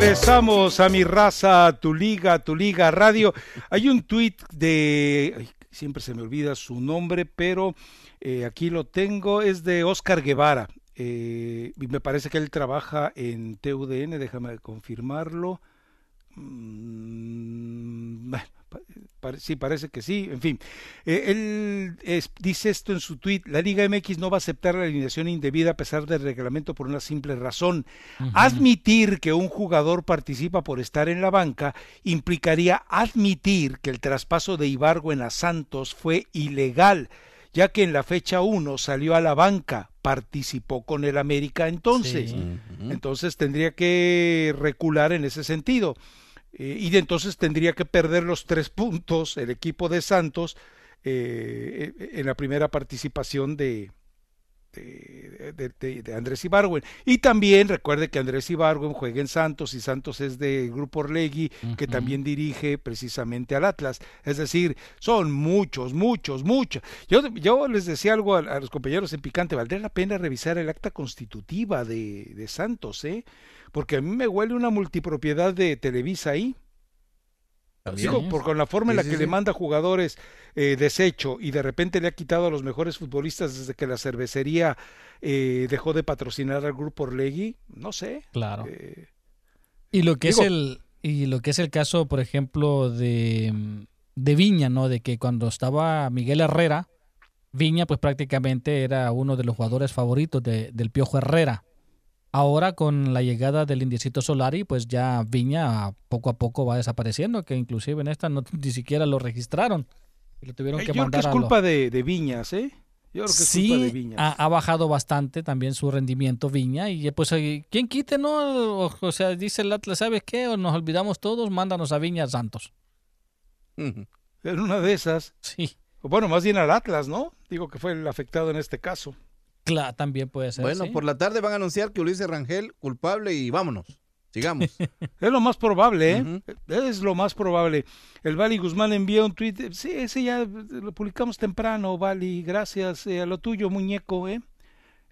Regresamos a mi raza, tu liga, tu liga radio. Hay un tuit de, siempre se me olvida su nombre, pero eh, aquí lo tengo, es de Oscar Guevara. Eh, me parece que él trabaja en TUDN, déjame confirmarlo. Mm, bueno, sí, parece que sí, en fin. Eh, él es- dice esto en su tuit, la Liga MX no va a aceptar la alineación indebida a pesar del reglamento por una simple razón. Admitir que un jugador participa por estar en la banca implicaría admitir que el traspaso de Ibargo a Santos fue ilegal, ya que en la fecha 1 salió a la banca, participó con el América entonces. Sí. Entonces tendría que recular en ese sentido. Eh, y entonces tendría que perder los tres puntos el equipo de Santos eh, eh, en la primera participación de, de, de- de- de Andrés Ibargüen. Y también recuerde que Andrés Ibargüen juega en Santos y Santos es de Grupo Orlegui, que también dirige precisamente al Atlas. Es decir, son muchos, muchos, muchos. Yo, yo les decía algo a, a los compañeros en Picante, valdría la pena revisar el acta constitutiva de, de Santos, ¿eh? Porque a mí me huele una multipropiedad de Televisa ahí. También. Digo, por con la forma en la que le manda jugadores eh, desecho y de repente le ha quitado a los mejores futbolistas desde que la cervecería eh, dejó de patrocinar al grupo Orlegui, no sé. Claro. eh, Y lo que Digo- es el y lo que es el caso, por ejemplo, de, de Viña, ¿no? De que cuando estaba Miguel Herrera, Viña pues prácticamente era uno de los jugadores favoritos de- del Piojo Herrera. Ahora con la llegada del Indiecito Solari, pues ya Viña poco a poco va desapareciendo, que inclusive en esta no, ni siquiera lo registraron. Y lo tuvieron eh, que yo creo que mandar es a lo- culpa de, de Viñas, ¿eh? Yo creo que es culpa de Viñas. ha, ha bajado bastante también su rendimiento Viña y pues eh, quién quite, ¿no? O, o sea, dice el Atlas, ¿sabes qué? O nos olvidamos todos, mándanos a Viña Santos. En una de esas, Sí, bueno, más bien al Atlas, ¿no? Digo que fue el afectado en este caso. Claro, también puede ser. Bueno, sí. por la tarde van a anunciar que Ulises Rangel culpable y vámonos. Sigamos. Es lo más probable, ¿eh? Es lo más probable. El Vali Guzmán envía un tweet. Sí, ese ya lo publicamos temprano, Vali. Gracias. eh, a lo tuyo, muñeco, ¿eh?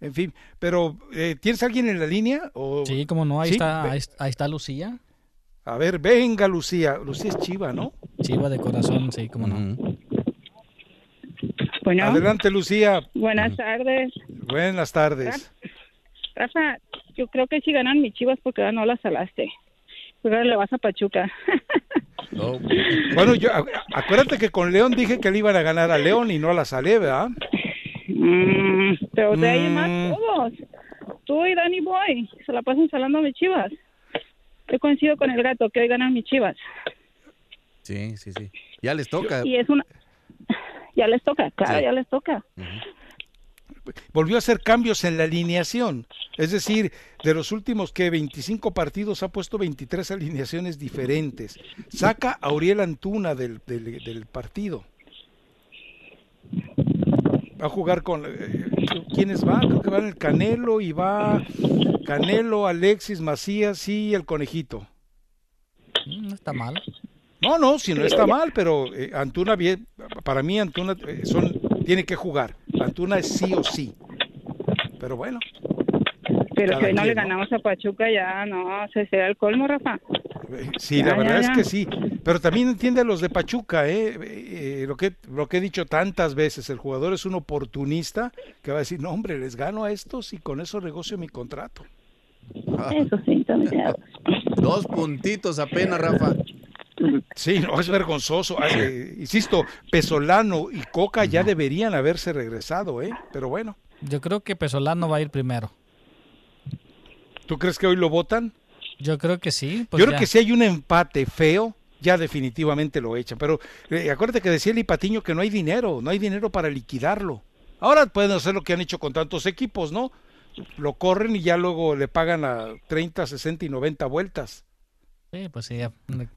En fin, pero eh, ¿tienes alguien en la línea? O... Sí, como no, ahí, Sí, está, ahí, ahí está Lucía, A ver, venga, Lucía. Lucía es chiva, ¿no? chiva de corazón, sí, como no. Bueno, Adelante, Lucía. buenas tardes. Buenas tardes. Rafa, yo creo que sí ganan mis chivas porque no las salaste. Pues ahora le vas a Pachuca. Oh, Bueno, yo, acuérdate que con León dije que le iban a ganar a León y no a la Salé, ¿verdad? Mm, pero de ahí Mm. más todos. Tú y Danny Boy se la pasan salando a mis chivas. Yo coincido con el gato que hoy ganan mis chivas. sí, sí, sí. Ya les toca. Y es una. Ya les toca, claro, Sí. ya les toca. Volvió a hacer cambios en la alineación. Es decir, de los últimos que 25 partidos ha puesto 23 alineaciones diferentes. Saca a Auriel Antuna del, del, del partido. Va a jugar con... eh, ¿Quiénes van? Creo que van el Canelo y va Canelo, Alexis, Macías y el Conejito. Mm, No está mal. No, no, si no está mal, pero eh, Antuna, bien, para mí Antuna eh, son, tiene que jugar. Antuna es sí o sí. Pero bueno, Pero si hoy no le ¿no? ganamos a Pachuca, ya no, se será el colmo, Rafa. eh, sí, la Ya, verdad ya, es que sí. Pero también entiende a los de Pachuca, ¿eh? Eh, lo, que, lo que he dicho tantas veces, el jugador es un oportunista que va a decir, no, hombre, les gano a estos y con eso negocio mi contrato. Ah, Eso sí, también. dos puntitos apenas, Rafa. Sí, no, es vergonzoso. Ah, eh, insisto, Pesolano y Coca ya deberían haberse regresado, ¿eh? Pero bueno, Yo creo que Pesolano va a ir primero. ¿tú crees que hoy lo votan? Yo creo que sí. pues Yo creo ya. que si hay un empate feo, ya definitivamente lo echan. Pero eh, acuérdate que decía el Patiño que no hay dinero, no hay dinero para liquidarlo. Ahora pueden hacer lo que han hecho con tantos equipos, ¿no? Lo corren y ya luego le pagan a 30, 60 y 90 vueltas. Sí, pues sí. ya.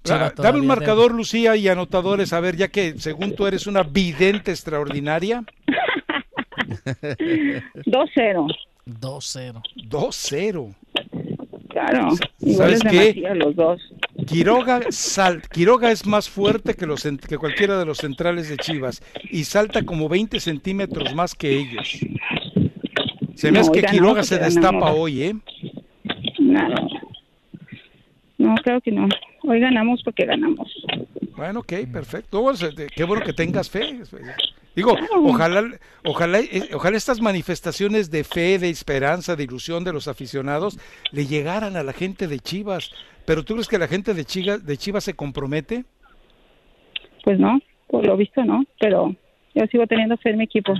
Ah, Dame un marcador, Lucía, y anotadores, a ver, ya que según tú eres una vidente extraordinaria. 2-0. 2-0. 2-0. Claro. ¿Sabes qué? Los dos. Quiroga, sal, Quiroga es más fuerte que, los, que cualquiera de los centrales de Chivas y salta como 20 centímetros más que ellos. Se me No, hace que oiga, no, Quiroga se destapa hoy, ¿eh? No, no. Creo que no. Hoy ganamos porque ganamos. Bueno, ok, perfecto. Bueno, se- Qué bueno que tengas fe. Digo, ojalá, ojalá, eh, ojalá estas manifestaciones de fe, de esperanza, de ilusión de los aficionados le llegaran a la gente de Chivas. Pero ¿tú crees que la gente de Chivas, de Chivas se compromete? Pues no, por lo visto no. Pero yo sigo teniendo fe en mi equipo.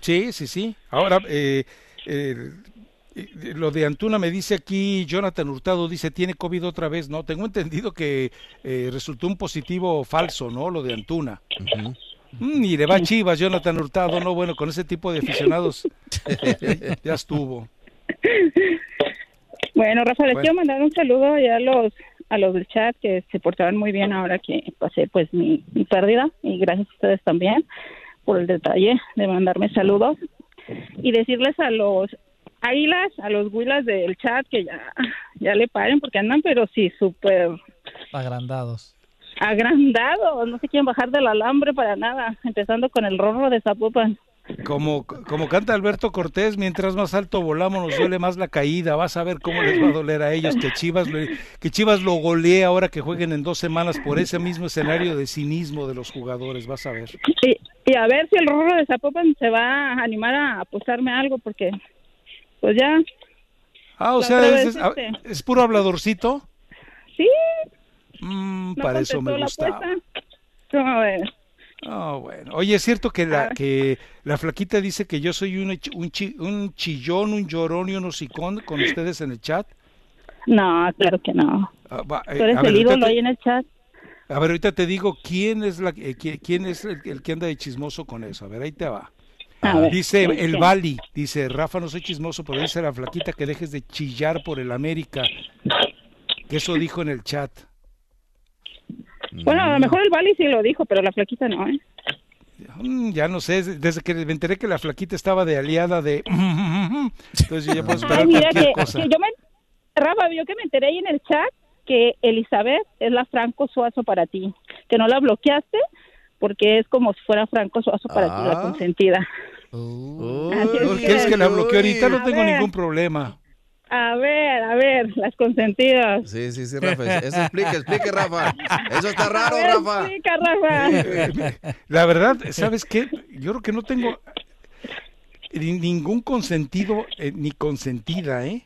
Sí, sí, sí. Ahora, eh, eh, lo de Antuna me dice aquí, Jonathan Hurtado dice, tiene COVID otra vez, ¿no? Tengo entendido que eh, resultó un positivo falso, ¿no? Lo de Antuna. Mm, y le va a Chivas, Jonathan Hurtado, no, bueno, con ese tipo de aficionados ya, ya estuvo. Bueno, Rafa, les Bueno. quiero mandar un saludo ya a los a los del chat que se portaron muy bien ahora que pasé pues mi, mi pérdida y gracias a ustedes también por el detalle de mandarme saludos y decirles a los águilas, a los huilas del chat que ya ya le paren porque andan pero sí súper Agrandados. agrandados, no se quieren bajar del alambre para nada, empezando con el rorro de Zapopan. Como, como canta Alberto Cortés, mientras más alto volamos nos duele más la caída. Vas a ver cómo les va a doler a ellos que Chivas lo, que Chivas lo golee ahora que jueguen en dos semanas por ese mismo escenario de cinismo de los jugadores. Vas a ver. Y, y a ver si el rorro de Zapopan se va a animar a apostarme algo porque pues ya Ah, o La sea, es, es- este. es puro habladorcito. sí Mm, no para eso me gustaba. ¿Cómo ves? Ah, bueno. Oye, es cierto que la Ah. que la flaquita dice que yo soy un, un, chi- un chillón, un llorón y un hocicón con ustedes en el chat. No, claro que no. Ah, va, eh, Tú eres el ídolo ahí en el chat. A ver, ahorita te digo quién es la eh, qui- quién es el, el que anda de chismoso con eso. A ver, ahí te va. Ver, Dice ¿quién, el? Bali, dice Rafa, no soy chismoso, pero dice la flaquita que dejes de chillar por el América. Que eso dijo en el chat. Bueno, a lo mejor el Bali sí lo dijo, pero la flaquita no, ¿eh? Mm, ya no sé, desde que me enteré que la flaquita estaba de aliada de... Entonces yo ya puedo esperar Ay, mira cualquier que, cosa. que yo me... Rafa, vio que me enteré ahí en el chat que Elizabeth es la Franco Suazo para ti. Que no la bloqueaste porque es como si fuera Franco Suazo para ti, la Ah. consentida. Uh, Así es ¿Por qué es que la bloqueé ahorita? No A tengo ver. ningún problema. A ver, a ver, las consentidas. Sí, sí, sí, Rafa. Eso explica, explique, Rafa. Eso está raro, ver, Rafa. explica, Rafa. La verdad, ¿sabes qué? Yo creo que no tengo ni- ningún consentido eh, ni consentida, ¿eh?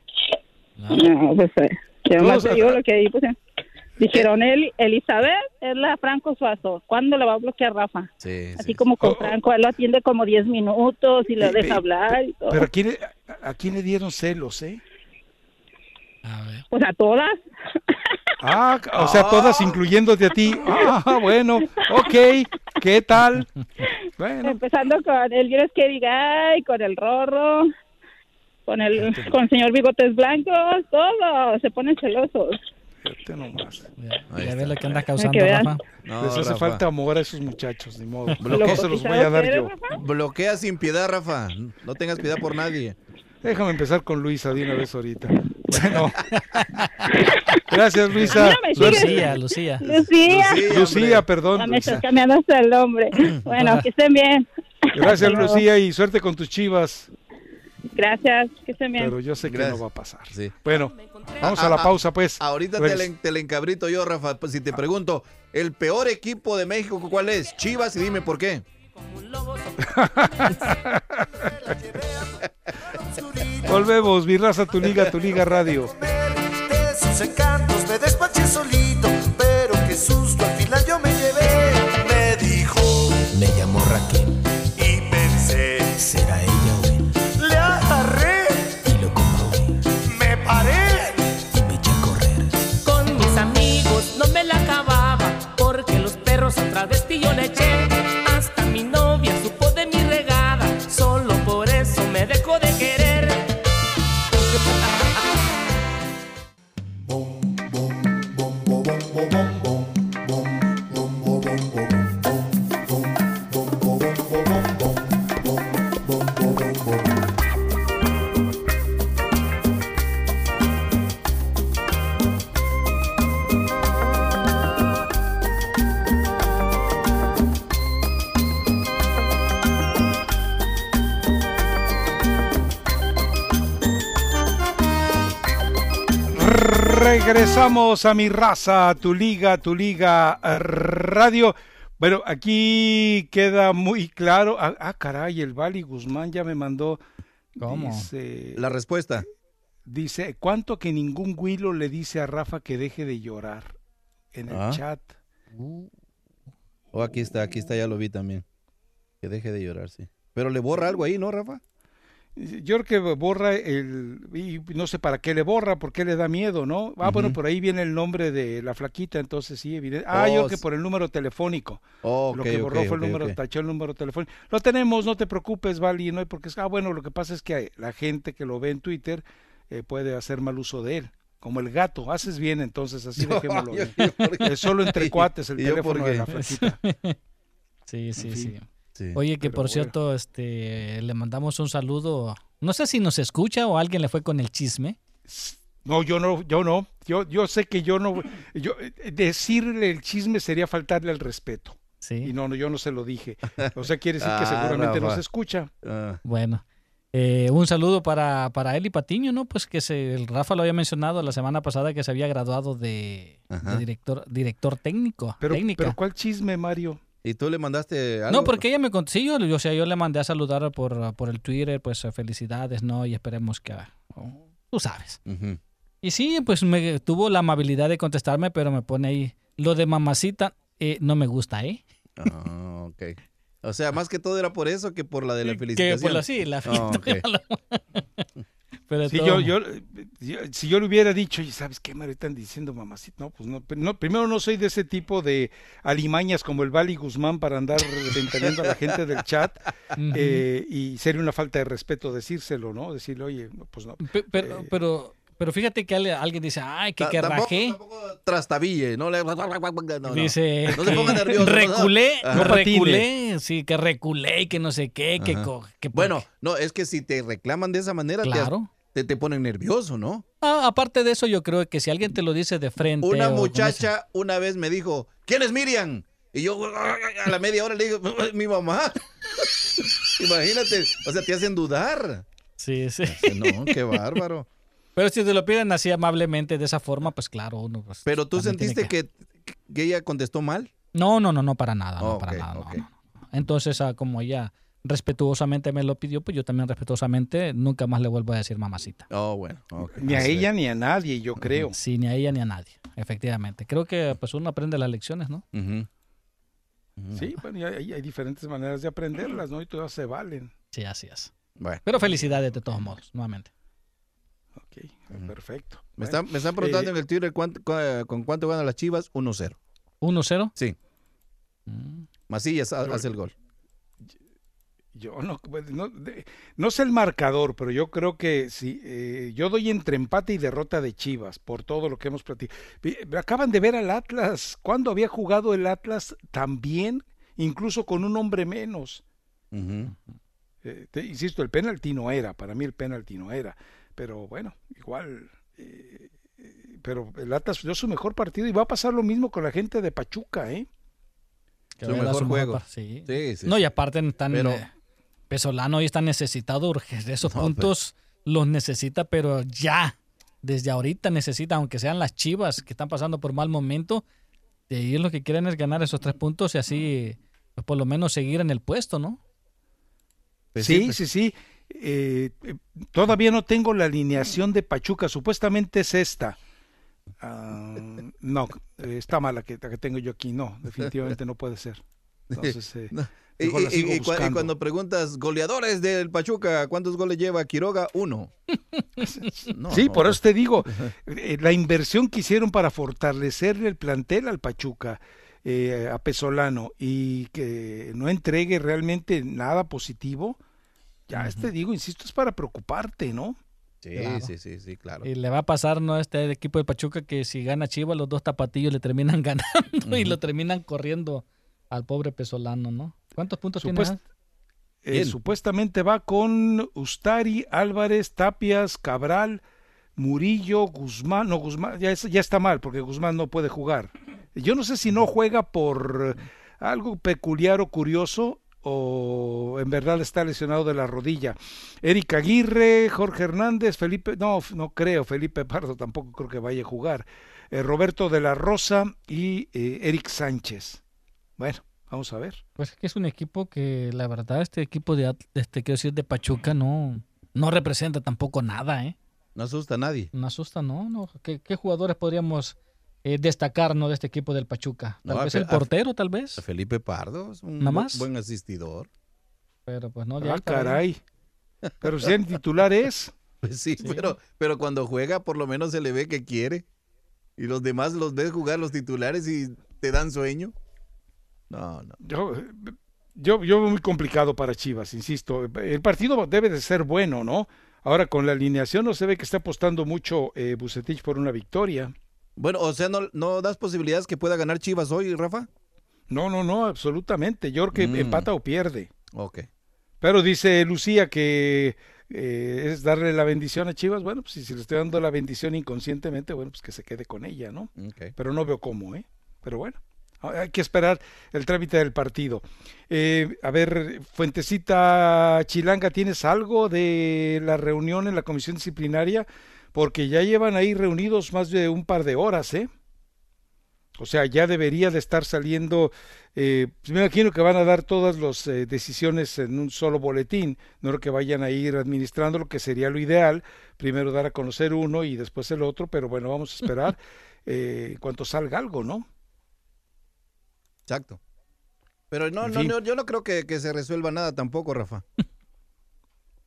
No, pues eh, yo más digo lo que ahí puse. Dijeron, él, Elizabeth es la Franco Suazo. ¿Cuándo le va a bloquear Rafa? Sí, Así sí. como con Oh, oh. Franco, él lo atiende como 10 minutos y pe- deja hablar y todo. Pero ¿a quién, le- a, a quién le dieron celos, eh? A ver. Pues a todas. Ah, o sea, todas incluyéndote a ti. Ah, bueno, ok, ¿qué tal? Bueno, Empezando con el Vieres que diga, ay, con el Rorro, con el, con el señor Bigotes Blancos, todos se ponen celosos. Fíjate nomás. Ya, ves lo que anda causando, que. Rafa. No, Les hace Rafa. falta amor a esos muchachos, ni modo. Bloquea- No se los voy a dar yo. Bloquea sin piedad, Rafa. No tengas piedad por nadie. Déjame empezar con Luisa de una vez ahorita. Bueno. Gracias, Luisa. no. Lucía, Lucía. Lucía, Lucía, perdón. ya me estás cambiando hasta el nombre. Bueno, que estén bien. Gracias. Lucía, y suerte con tus chivas. Gracias, que estén bien. Pero yo sé que no va a pasar. Sí. Bueno, vamos Ah, a la ah, pausa, pues. Ahorita te le, te le encabrito yo, Rafa. Pues si te pregunto, ¿el peor equipo de México cuál es? Chivas y dime por qué. Volvemos, mi raza, tu liga, tu liga radio. Encantos Regresamos a mi raza, tu liga, tu liga eh, radio. Bueno, aquí queda muy claro. Ah, ah, caray, el Vali Guzmán ya me mandó. ¿Cómo? Dice, La respuesta. dice, ¿cuánto que ningún Willow le dice a Rafa que deje de llorar? En el Ah. chat. Oh, aquí está, aquí está, ya lo vi también. Que deje de llorar, sí. Pero le borra algo ahí, ¿no, Rafa? Yo creo que borra el... Y no sé para qué le borra, por qué le da miedo, ¿no? Ah, bueno, por ahí viene el nombre de la flaquita, entonces sí, evidente. Ah, Oh, yo creo que sí. por el número telefónico. Oh, lo que borró fue el número, tachó el número telefónico. Lo tenemos, no te preocupes, Vali, no hay porque ah, bueno, lo que pasa es que la gente que lo ve en Twitter eh, puede hacer mal uso de él. Como el gato, haces bien entonces, así dejémoslo. Yo- yo Es solo entre cuates el ¿Y yo teléfono de la flaquita. Sí, sí, fin. sí. Sí. Oye, que por bueno. cierto, este, le mandamos un saludo. No sé si nos escucha o alguien le fue con el chisme. No, yo no, yo no. Yo, yo sé que yo no. Yo, decirle el chisme sería faltarle el respeto. Sí. Y no, no, yo no se lo dije. O sea, quiere decir que Ah, seguramente Rafa. nos escucha. Ah, Bueno, eh, un saludo para, para él y Patiño, ¿no? Pues que se, el Rafa lo había mencionado la semana pasada que se había graduado de, director, director técnico. Pero, técnica. pero ¿cuál chisme, Mario? ¿Y tú le mandaste algo? No, porque ella me contó, sí, o sea, yo le mandé a saludar por, por el Twitter, pues eh, felicidades, ¿no? Y esperemos que, oh, tú sabes. Y sí, pues me tuvo la amabilidad de contestarme, pero me pone ahí, lo de mamacita eh, no me gusta, ¿eh? Ah, ok. O sea, más que todo era por eso que por la de la Que felicitación. por la, sí, la Ah, ok. Pero Sí, yo, yo, yo- si yo le hubiera dicho, "Oye, ¿sabes qué, Mario? Están diciendo mamacita. No, pues no, primero no soy de ese tipo de alimañas como el Vali Guzmán para andar ventaneando a la gente del chat eh, y sería una falta de respeto decírselo, ¿no? Decirle, oye, no, pues no. Pe- Pero, Eh, pero, pero fíjate que alguien dice, ay, que, que tampoco- rajé. tampoco trastabille, no le... no, no. Dice, No se que ponga nervioso. no, no. reculé, Ajá. reculé, sí, que reculé y que no sé qué, que, que Bueno, no, es que si te reclaman de esa manera, claro. te, te ponen nervioso, ¿no? Ah, aparte de eso, yo creo que si alguien te lo dice de frente. Una muchacha una vez me dijo, ¿quién es Miriam? Y yo a la media hora le digo, mi mamá. Imagínate, o sea, te hacen dudar. Sí, sí. No, qué bárbaro. Pero si te lo piden así amablemente, de esa forma, pues claro, uno. pues, Pero tú sentiste que... que ella contestó mal. No, no, no, no, para nada, no, Oh, para nada. no, no. Entonces, ah, como ella respetuosamente me lo pidió, pues yo también respetuosamente nunca más le vuelvo a decir mamacita. Oh, bueno. Ni a Así ella ni a nadie, yo creo. Sí, ni a ella ni a nadie, efectivamente. Creo que pues uno aprende las lecciones, ¿no? Sí, bueno, y hay, hay diferentes maneras de aprenderlas, ¿no? Y todas se valen. Sí, así es. Bueno. Pero felicidades de todos modos, nuevamente. Ok, perfecto. Me Bueno, están, me están preguntando eh, en el Twitter cuánto- con cuánto ganan las Chivas. 1-0. 1-0. Sí. Mm. Yo- hace el gol. Yo no, pues, no, de- no sé el marcador, pero yo creo que si eh, yo doy entre empate y derrota de Chivas por todo lo que hemos platicado. Acaban de ver al Atlas. ¿Cuándo había jugado el Atlas tan bien? Incluso con un hombre menos. Eh, te- insisto, el penalti no era, para mí el penalti no era, pero bueno, igual, eh, pero el Atlas dio su mejor partido y va a pasar lo mismo con la gente de Pachuca, ¿eh? Que Su mejor juego. sí. Sí, sí. No, sí. y aparte están, Pero- eh, Pesolano hoy está necesitado, urge- de esos No, puntos los necesita, pero ya, desde ahorita necesita, aunque sean las chivas que están pasando por mal momento, de ahí lo que quieren es ganar esos tres puntos y así, pues, por lo menos seguir en el puesto, ¿no? Pues sí, pues, sí, sí. Eh, eh, todavía no tengo la alineación de Pachuca, supuestamente es esta. Ah, no, eh, está mala que, la que tengo yo aquí, no, definitivamente no puede ser. Entonces, eh, No. Y, cuando preguntas goleadores del Pachuca, ¿cuántos goles lleva Quiroga? Uno. No, sí, no, por eso te digo, eh, la inversión que hicieron para fortalecer el plantel al Pachuca, eh, a Pesolano, y que no entregue realmente nada positivo, ya te digo, insisto, es para preocuparte, ¿no? Sí, Claro. sí, sí, sí, claro. Y le va a pasar, ¿no? A este equipo de Pachuca que si gana Chivas, los dos tapatillos le terminan ganando y lo terminan corriendo al pobre Pesolano, ¿no? ¿Cuántos puntos tiene? Eh, supuestamente va con Ustari, Álvarez, Tapias, Cabral, Murillo, Guzmán. No, Guzmán ya, es- ya está mal porque Guzmán no puede jugar. Yo no sé si no juega por algo peculiar o curioso o en verdad está lesionado de la rodilla. Eric Aguirre, Jorge Hernández, Felipe, no, no creo, Felipe Pardo tampoco creo que vaya a jugar. Eh, Roberto de la Rosa y eh, Eric Sánchez. Bueno, vamos a ver. Pues es que es un equipo que la verdad este equipo de este quiero decir de Pachuca no no representa tampoco nada, ¿eh? No asusta a nadie. No asusta, no, no. ¿Qué, qué jugadores podríamos eh, destacar no de este equipo del Pachuca? Tal No, vez el portero, tal vez. Felipe Pardo es un ¿Nada bu- más? buen asistidor. Pero pues no, de Ah, caray. Pero si el titular es. Pues sí, Pero, pero cuando juega por lo menos se le ve que quiere. Y los demás los ves jugar los titulares y te dan sueño. No, no. Yo, yo, yo veo muy complicado para Chivas, insisto. El partido debe de ser bueno, ¿no? Ahora con la alineación no se ve que está apostando mucho eh, Bucetich por una victoria. Bueno, o sea, ¿no, ¿no das posibilidades que pueda ganar Chivas hoy, Rafa? No, no, no, absolutamente. Yo creo que Mm. empata o pierde. Ok. Pero dice Lucía que eh, es darle la bendición a Chivas. Bueno, pues si, le estoy dando la bendición inconscientemente, bueno, pues que se quede con ella, ¿no? ok. pero no veo cómo, ¿eh? Pero bueno, hay que esperar el trámite del partido. Eh, a ver, Fuentecita Chilanga, ¿tienes algo de la reunión en la comisión disciplinaria? Porque ya llevan ahí reunidos más de un par de horas, ¿eh? O sea, ya debería de estar saliendo, eh, pues me imagino que van a dar todas las decisiones en un solo boletín, no lo que vayan a ir administrando, lo que sería lo ideal, primero dar a conocer uno y después el otro, pero bueno, vamos a esperar eh, en cuanto salga algo, ¿no? Exacto. Pero no, En no, fin. no, yo no creo que, que se resuelva nada tampoco, Rafa.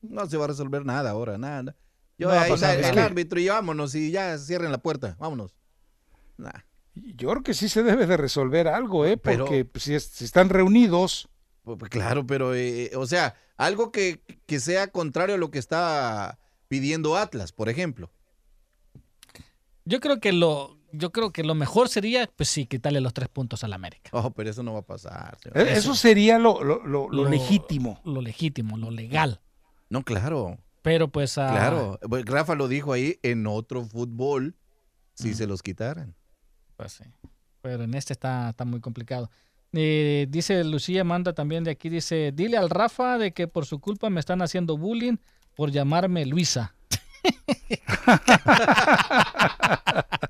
No se va a resolver nada ahora, nada. Yo, No ahí pasar está el nada. árbitro y vámonos y ya cierren la puerta, vámonos. Nah. Yo creo que sí se debe de resolver algo, ¿eh? Porque pues, si, es- si están reunidos, Pues, pues, claro, pero, eh, o sea, algo que, que sea contrario a lo que está pidiendo Atlas, por ejemplo. Yo creo que lo yo creo que lo mejor sería pues sí quitarle los tres puntos al América. Oh, pero eso no va a pasar. eh, eso sería lo, lo- lo- lo Lo- legítimo. Lo legítimo, lo legal. No, claro, Pero pues ah, claro. Pues, Rafa lo dijo ahí, en otro fútbol, si se los quitaran. Pues sí. Pero en este está, está muy complicado. Eh, dice Lucía, manda también de aquí, dice, dile al Rafa de que por su culpa me están haciendo bullying por llamarme Luisa.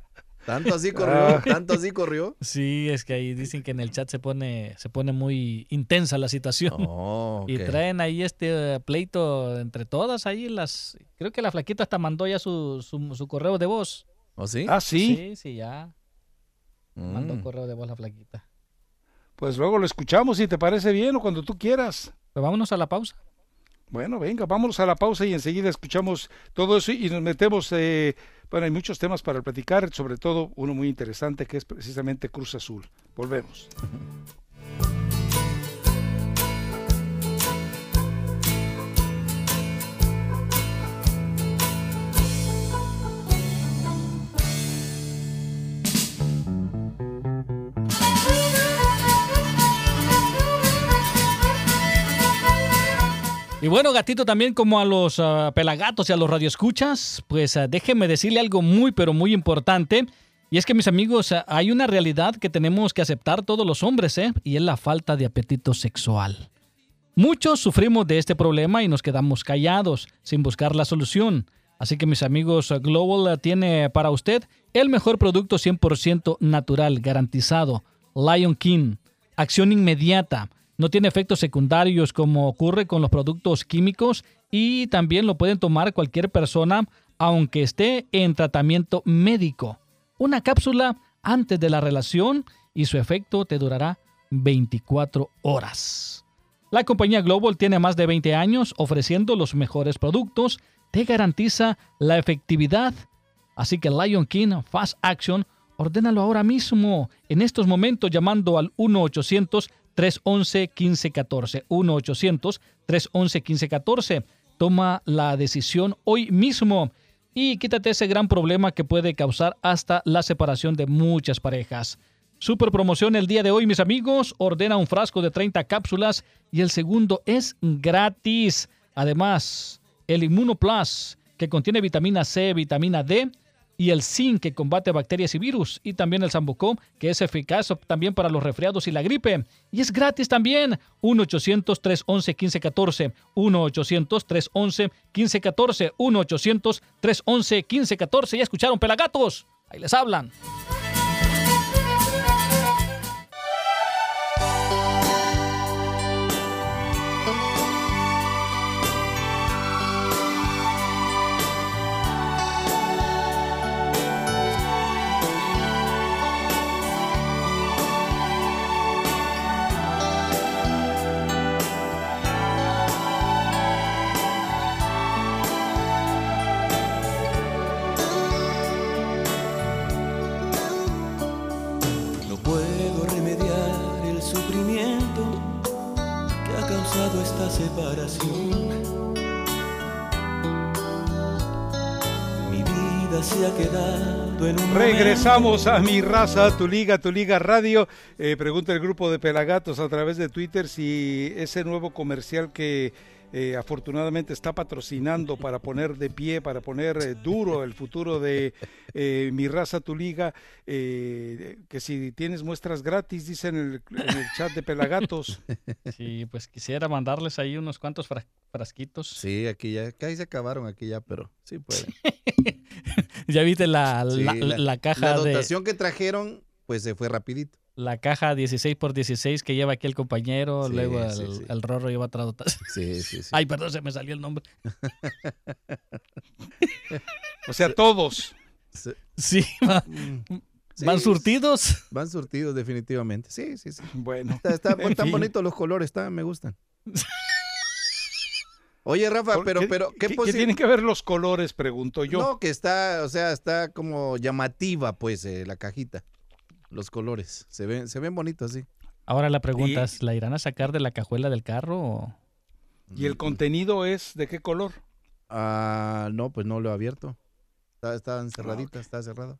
Tanto así corrió, Ah. tanto así corrió. Sí, es que ahí dicen que en el chat se pone, se pone muy intensa la situación. Oh, Y traen ahí este eh, pleito entre todas ahí las creo que la flaquita hasta mandó ya su, su, su correo de voz. ¿Oh, sí? Ah, sí. Sí, sí, ya. Mandó Mm. correo de voz la flaquita. Pues luego lo escuchamos si te parece bien o cuando tú quieras. Pues vámonos a la pausa. Bueno, venga, vámonos a la pausa y enseguida escuchamos todo eso y nos metemos, eh, bueno, hay muchos temas para platicar, sobre todo uno muy interesante que es precisamente Cruz Azul. Volvemos. Y bueno, gatito, también como a los ah, pelagatos y a los radioescuchas, pues ah, déjeme decirle algo muy, pero muy importante. Y es que, mis amigos, ah, hay una realidad que tenemos que aceptar todos los hombres, ¿eh? Y es la falta de apetito sexual. Muchos sufrimos de este problema y nos quedamos callados, sin buscar la solución. Así que, mis amigos, Global tiene para usted el mejor producto 100% natural, garantizado. Lion King. Acción inmediata. No tiene efectos secundarios como ocurre con los productos químicos y también lo pueden tomar cualquier persona aunque esté en tratamiento médico. Una cápsula antes de la relación y su efecto te durará 24 horas. La compañía Global tiene más de 20 años ofreciendo los mejores productos, te garantiza la efectividad. Así que Lion King Fast Action, ordénalo ahora mismo, en estos momentos llamando al 1-800-311-1514. 1-800-311-1514. Toma la decisión hoy mismo y quítate ese gran problema que puede causar hasta la separación de muchas parejas. Super promoción el día de hoy, mis amigos. Ordena un frasco de 30 cápsulas y el segundo es gratis. Además, el Immunoplus, que contiene vitamina C, vitamina D, y el zinc, que combate bacterias y virus. Y también el Sambucom, que es eficaz también para los resfriados y la gripe. Y es gratis también. 1-800-311-1514. 1-800-311-1514. 1-800-311-1514. ¿Ya escucharon, pelagatos? Ahí les hablan. Separación. Mi vida se ha quedado en un Regresamos a mi raza, tu liga, tu liga radio. Eh, pregunta el grupo de Pelagatos a través de Twitter si ese nuevo comercial que eh, afortunadamente está patrocinando para poner de pie, para poner eh, duro el futuro de eh, mi raza, tu liga, eh, que si tienes muestras gratis, dicen en el, en el chat de Pelagatos. Sí, pues quisiera mandarles ahí unos cuantos fra- frasquitos. Sí, aquí ya, casi se acabaron aquí ya, pero sí pueden. Ya viste la, Sí, la, la caja la de dotación que trajeron, pues se fue rapidito. La caja 16 por 16 que lleva aquí el compañero, Sí, luego el, sí, sí. el Rorro lleva otra dotación. Sí, sí, sí. Ay, perdón, se me salió el nombre. O sea, todos. Sí. Sí, va- Mm. van surtidos. Van surtidos definitivamente. Sí, sí, sí. Bueno, Está, está- en están fin. bonitos los colores, está, me gustan. Oye, Rafa, ¿Por pero, qué- pero, ¿qué, ¿qué, posi- qué tienen que ver los colores? Pregunto yo. No, que está, o sea, está como llamativa, pues, eh, la cajita. Los colores. Se ven, se ven bonitos, sí. Ahora la pregunta Y- es, ¿la irán a sacar de la cajuela del carro o...? ¿Y el contenido es de qué color? Ah, no, pues no lo he abierto. Está, está encerradita, está cerrado.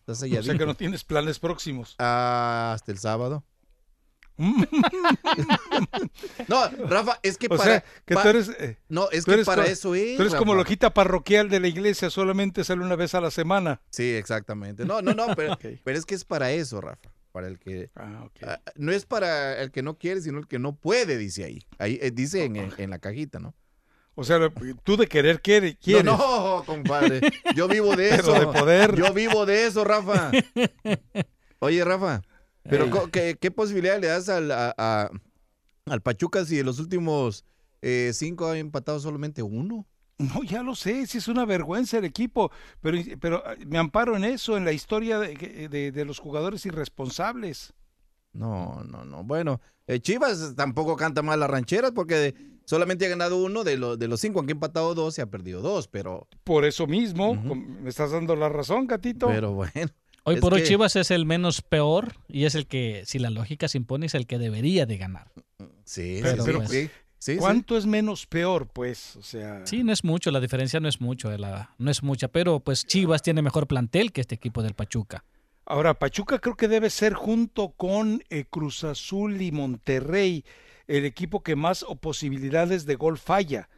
Está O selladito. sea que no tienes planes próximos. Ah, hasta el sábado. No, Rafa, es que o para. sea, que pa- tú eres, eh, no, es tú que eres para eso es. tú eres como Rafa. loquita parroquial de la iglesia, solamente sale una vez a la semana. Sí, exactamente. No, no, no, pero, pero es que es para eso, Rafa. Para el que. Ah, ah, no es para el que no quiere, sino el que no puede, dice ahí. Ahí eh, dice en, en- en la cajita, ¿no? O sea, tú de querer quiere- No, quieres. no, compadre. Yo vivo de Pero eso. de poder. Yo vivo de eso, Rafa. Oye, Rafa, pero ¿qué, qué posibilidad le das al, a- a- al Pachuca si en los últimos eh, cinco ha empatado solamente uno? No, ya lo sé, sí es una vergüenza el equipo, pero, pero ah, me amparo en eso, en la historia de, de- de los jugadores irresponsables. No, no, no. Bueno, eh, Chivas tampoco canta mal las rancheras porque solamente ha ganado uno de, los de los cinco, aunque ha empatado dos y ha perdido dos, pero, Por eso mismo, me estás dando la razón, gatito. pero bueno. Hoy Es por hoy que- Chivas es el menos peor y es el que, si la lógica se impone, es el que debería de ganar. Sí, Pero, sí, pues, sí, sí, sí. ¿Cuánto es menos peor, pues? O sea, Sí, no es mucho, la diferencia no es mucho, la, no es mucha, pero pues Chivas tiene mejor plantel que este equipo del Pachuca. Ahora, Pachuca creo que debe ser junto con eh, Cruz Azul y Monterrey el equipo que más o posibilidades de gol falla.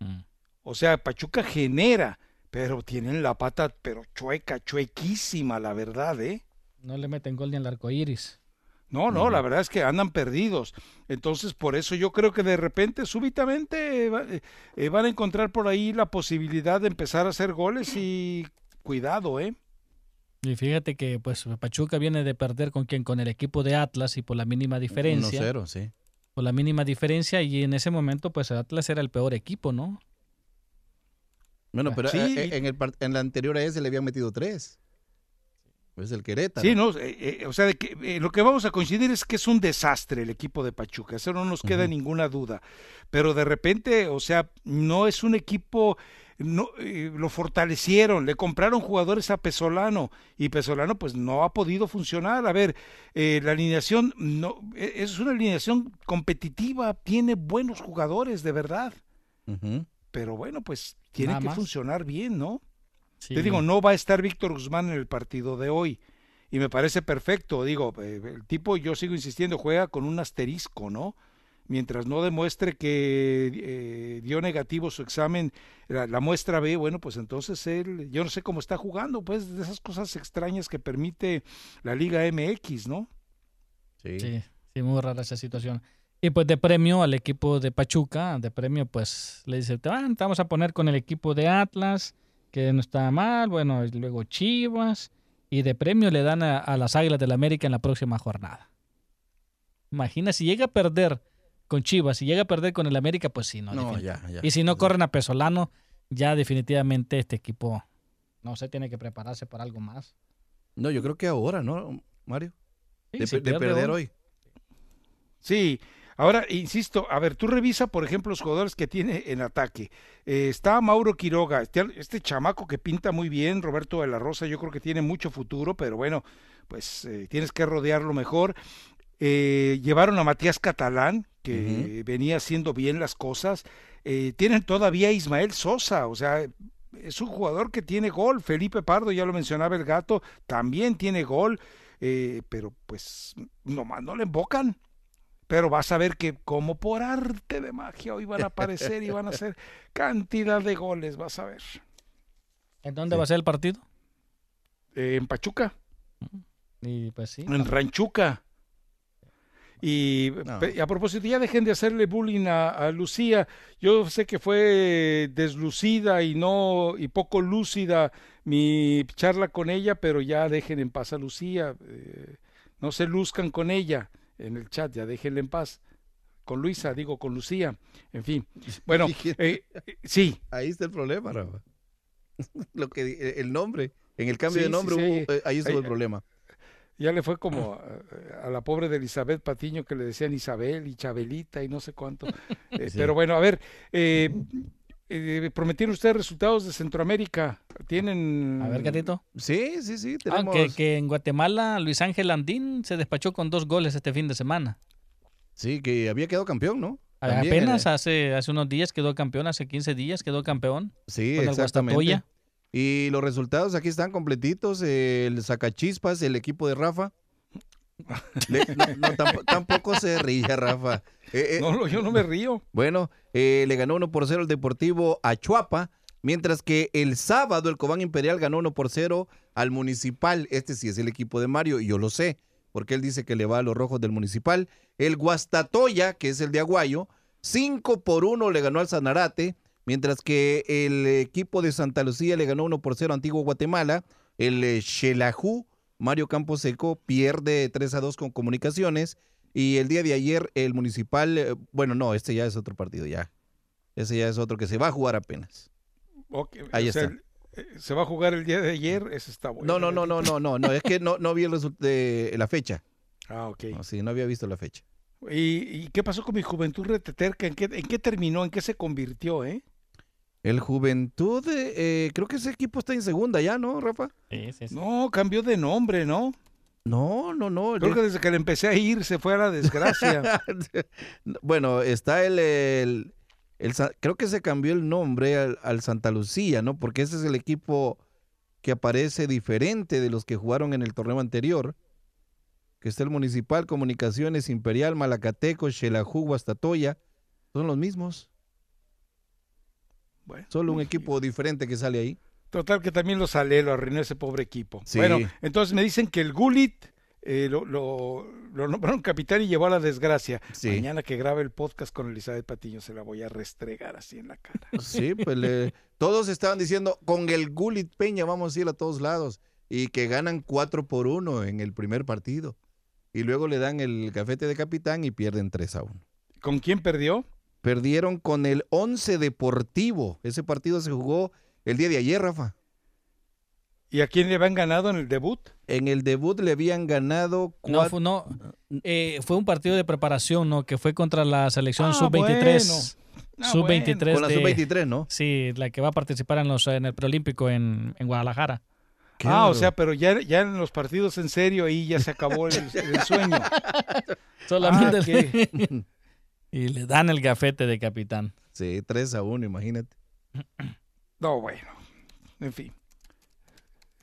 Mm. O sea, Pachuca genera, pero tienen la pata, pero chueca, chuequísima, la verdad, ¿eh? No le meten gol ni al arco iris. No, no, la verdad es que andan perdidos. Entonces, por eso yo creo que de repente, súbitamente, eh, va- eh, eh, van a encontrar por ahí la posibilidad de empezar a hacer goles y cuidado, ¿eh? Y fíjate que pues Pachuca viene de perder con quien con el equipo de Atlas y por la mínima diferencia. 1-0, sí. Por la mínima diferencia y en ese momento pues Atlas era el peor equipo, ¿no? Bueno, pero Sí. eh, eh, en, el, en la anterior a ese le habían metido tres. Es el Querétaro. Sí, no, Eh, eh, o sea, de que, eh, lo que vamos a coincidir es que es un desastre el equipo de Pachuca, eso no nos queda ninguna duda. Pero de repente, o sea, no es un equipo, no, lo fortalecieron, le compraron jugadores a Pesolano y Pesolano pues no ha podido funcionar. A ver, eh, la alineación no, eh, es una alineación competitiva, tiene buenos jugadores, de verdad. Pero bueno, pues tiene Nada que más. funcionar bien, ¿no? Sí. Te digo, no va a estar Víctor Guzmán en el partido de hoy. Y me parece perfecto. Digo, eh, el tipo, yo sigo insistiendo, juega con un asterisco, ¿no? Mientras no demuestre que eh, dio negativo su examen, la, la muestra B, bueno, pues entonces él, yo no sé cómo está jugando, pues de esas cosas extrañas que permite la Liga MX, ¿no? Sí. Sí, sí, muy rara esa situación. Y pues de premio al equipo de Pachuca, de premio pues le dice, "Ah, te vamos a poner con el equipo de Atlas, que no está mal, bueno, y luego Chivas, y de premio le dan a, a las Águilas del América en la próxima jornada. Imagina, si llega a perder con Chivas, si llega a perder con el América, pues sí, no. No, definitivamente. ya, ya. Y si no corren a Pesolano, ya definitivamente este equipo, no sé, tiene que prepararse para algo más. No, yo creo que ahora, ¿no, Mario? Sí, De, si perder hoy. hoy. Sí, ahora insisto, a ver, tú revisa, por ejemplo, los jugadores que tiene en ataque. Eh, está Mauro Quiroga, este, este chamaco que pinta muy bien, Roberto de la Rosa, yo creo que tiene mucho futuro, pero bueno, pues eh, tienes que rodearlo mejor. Eh, llevaron a Matías Catalán, que venía haciendo bien las cosas. Eh, tienen todavía a Ismael Sosa, o sea, es un jugador que tiene gol. Felipe Pardo, ya lo mencionaba el gato, también tiene gol, pero pues nomás no le embocan. Pero vas a ver que como por arte de magia hoy van a aparecer y van a hacer cantidad de goles, vas a ver. ¿En dónde va a ser el partido? Eh, en Pachuca, Y pues sí. en Ranchuca. Y, No. a propósito, ya dejen de hacerle bullying a, a Lucía. Yo sé que fue deslucida y no y poco lúcida mi charla con ella, pero ya dejen en paz a Lucía. eh, no se luzcan con ella en el chat, ya déjenla en paz. Con Luisa, digo, con Lucía. En fin. Bueno, eh, eh, sí, Ahí está el problema, Rafa. Lo que, di- el nombre. En el cambio Sí, de nombre, sí, hubo- eh, ahí estuvo el problema. Ya le fue como a, a la pobre de Elizabeth Patiño que le decían Isabel y Chabelita y no sé cuánto. Eh. Pero bueno, a ver, eh, eh, prometieron ustedes resultados de Centroamérica. ¿Tienen...? A ver, gatito. Sí, sí, sí. Ah, Tenemos... que, que en Guatemala Luis Ángel Andín se despachó con dos goles este fin de semana. Sí, que había quedado campeón, ¿no? También, Apenas eh, hace, hace unos días quedó campeón, hace 15 días quedó campeón. Sí, con exactamente. Y los resultados aquí están completitos. El Sacachispas, el equipo de Rafa. Le- no, no, tamp- tampoco se ríe, Rafa. Eh, eh, No, no, yo no me río. Bueno, eh, le ganó 1 por 0 el Deportivo a Chuapa, mientras que el sábado el Cobán Imperial ganó 1 por 0 al Municipal. Este sí es el equipo de Mario, y yo lo sé, porque él dice que le va a los rojos del Municipal. El Guastatoya, que es el de Aguayo, 5 por 1 le ganó al Sanarate, Mientras que el equipo de Santa Lucía le ganó 1 por 0 a Antiguo Guatemala. El eh, Xelajú, Mario Camposeco, pierde 3 a 2 con Comunicaciones. Y el día de ayer el Municipal, eh, bueno, no, este ya es otro partido, ya. Ese ya es otro que se va a jugar apenas. Ahí o sea, está. eh, Se va a jugar el día de ayer, ese está bueno. No, no, no, no, no, no, no, es que no, no vi el de la fecha. Ah, ok. No, sí, no había visto la fecha. ¿Y, y qué pasó con mi juventud reteterca? ¿En qué, ¿En qué terminó? ¿En qué se convirtió, eh? El Juventud, eh, creo que ese equipo está en segunda ya, ¿no, Rafa? Sí, sí, sí. No, cambió de nombre, ¿no? No, no, no. Creo que desde que le empecé a ir se fue a la desgracia. bueno, está el, el- el creo que se cambió el nombre al, al Santa Lucía, ¿no? Porque ese es el equipo que aparece diferente de los que jugaron en el torneo anterior. Que está el Municipal, Comunicaciones, Imperial, Malacateco, Xelajú, Guastatoya. Son los mismos. Bueno, Solo un equipo diferente que sale ahí. Total que también lo salé, lo arruinó ese pobre equipo. Sí. Bueno, entonces me dicen que el Gulit eh, lo, lo, lo nombraron capitán y llevó a la desgracia. Sí. Mañana que grabe el podcast con Elizabeth Patiño se la voy a restregar así en la cara. Sí, pues le- todos estaban diciendo, con el Gulit Peña vamos a ir a todos lados. Y que ganan 4 por 1 en el primer partido. Y luego le dan el gafete de capitán y pierden 3 a 1. ¿Con quién perdió? Perdieron con el 11 Deportivo. Ese partido se jugó el día de ayer, Rafa. ¿Y a quién le habían ganado en el debut? En el debut le habían ganado No, cuat- fue, no, eh, fue un partido de preparación, ¿no? Que fue contra la selección Ah, sub-23. bueno. Ah, sub-23 con la de- sub-23, ¿no? Sí, la que va a participar en los en el preolímpico en, en Guadalajara. Qué ah, o sea, pero ya, ya en los partidos en serio ahí ya se acabó el, el sueño. Solamente Ah, y le dan el gafete de capitán. Sí, 3 a 1, imagínate. No, bueno. En fin.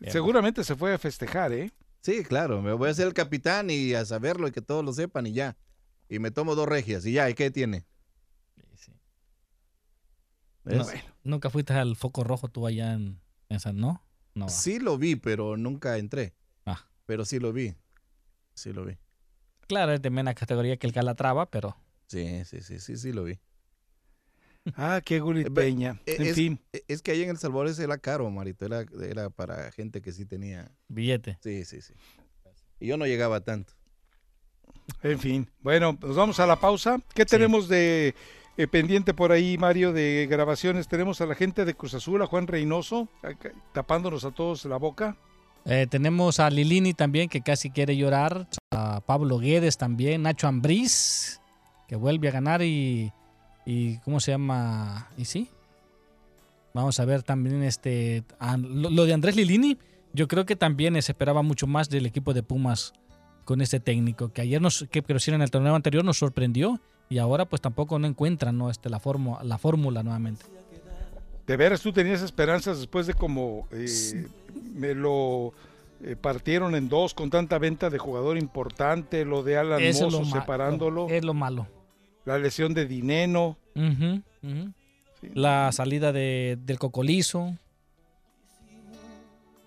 Bien. Seguramente se fue a festejar, ¿eh? Sí, claro, me voy a ser el capitán y a saberlo y que todos lo sepan y ya. Y me tomo dos regias y ya, ¿y qué tiene? No, ¿Ves? Nunca fuiste al foco rojo tú allá en, en San, ¿no? No. Sí lo vi, pero nunca entré. Ah. Pero sí lo vi. Sí lo vi. Claro, es de menos categoría que el Calatrava, pero Sí, sí, sí, sí, sí lo vi. Ah, qué Gulit Eh. Eh, En es, fin. eh, es que ahí en El Salvador ese era caro, Marito. Era, era para gente que sí tenía. billete. Sí, sí, sí. Y yo no llegaba tanto. En fin. Bueno, nos vamos a la pausa. ¿Qué tenemos de eh, pendiente por ahí, Mario, de grabaciones? Tenemos a la gente de Cruz Azul, a Juan Reynoso, acá, tapándonos a todos la boca. Eh, tenemos a Lilini también, que casi quiere llorar. A Pablo Guedes también. Nacho Ambriz, que vuelve a ganar. Y, y ¿cómo se llama? ¿Y sí? Vamos a ver también este lo, de Andrés Lilini. Yo creo que también se esperaba mucho más del equipo de Pumas con este técnico, que ayer nos, que en el torneo anterior nos sorprendió y ahora pues tampoco no encuentran ¿no? este, la, formu- la fórmula nuevamente. ¿De veras tú tenías esperanzas después de como eh, me lo eh, partieron en dos con tanta venta de jugador importante, lo de Alan Eso Mozo separándolo, Es lo malo. la lesión de Dineno? Sí. La salida de, del Cocolizo.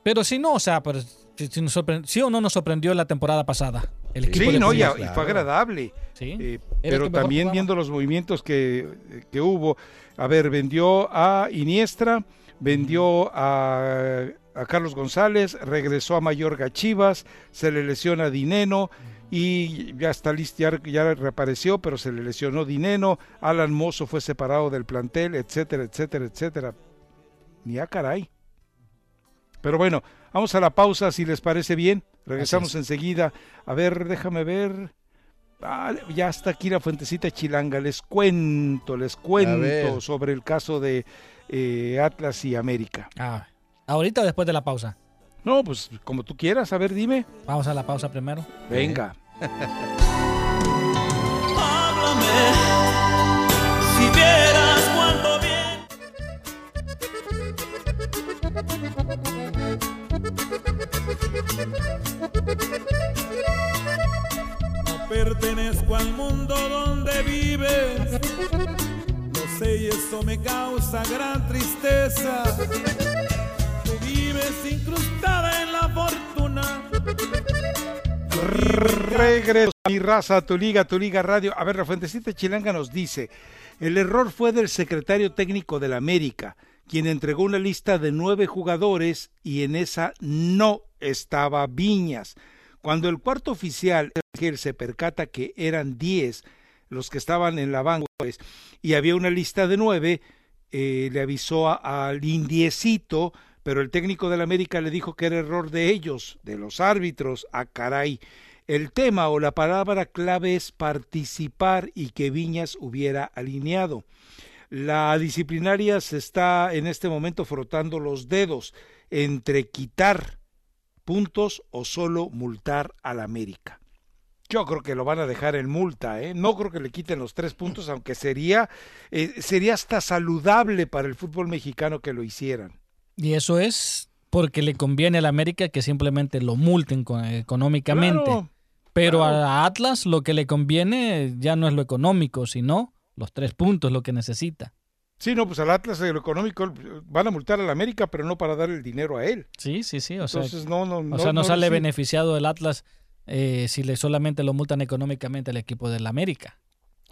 Pero sí, no, o sea, pero, sí, sí nos sorpre- sí o no nos sorprendió la temporada pasada. El equipo Sí, no, y, y fue agradable. Sí. Eh, pero también jugaba. viendo los movimientos que, que hubo. A ver, vendió a Iniestra, vendió a, a Carlos González, regresó a Mayorga Chivas, se le lesiona Dineno y ya está listo, ya, ya reapareció, pero se le lesionó Dineno, Alan Mozo fue separado del plantel, etcétera, etcétera, etcétera. Ni a caray. Pero bueno, vamos a la pausa si les parece bien. Regresamos enseguida. A ver, déjame ver. Ah, ya está aquí la fuentecita chilanga. Les cuento, les cuento sobre el caso de eh, Atlas y América. Ah, ¿Ahorita o después de la pausa? No, pues como tú quieras. A ver, dime. Vamos a la pausa primero. Venga. Háblame, si vieras cuánto bien. No pertenezco al mundo donde vives. Lo sé y eso me causa gran tristeza. Vives en la fortuna. Regreso a mi raza, tu liga, tu liga radio. A ver, la fuentecita chilanga nos dice El error fue del secretario técnico del América, quien entregó una lista de nueve jugadores y en esa no estaba Viñas. Cuando el cuarto oficial se percata que eran diez los que estaban en la banca pues, y había una lista de nueve, eh, le avisó a- al indiecito, pero el técnico del América le dijo que era error de ellos, de los árbitros, a caray. El tema o la palabra clave es participar y que Viñas hubiera alineado. La disciplinaria se está en este momento frotando los dedos entre quitar puntos o solo multar al América. Yo creo que lo van a dejar en multa, ¿eh? No creo que le quiten los tres puntos, aunque sería, eh, sería hasta saludable para el fútbol mexicano que lo hicieran. Y eso es porque le conviene al América que simplemente lo multen co- económicamente. Claro, Pero claro. a Atlas lo que le conviene ya no es lo económico, sino los tres puntos lo que necesita. Sí, no, pues al Atlas de lo económico van a multar al América, pero no para dar el dinero a él. Sí, sí, sí. O sea, Entonces, no, no, o sea, no, no sale sí. beneficiado el Atlas eh, si le solamente lo multan económicamente al equipo del América.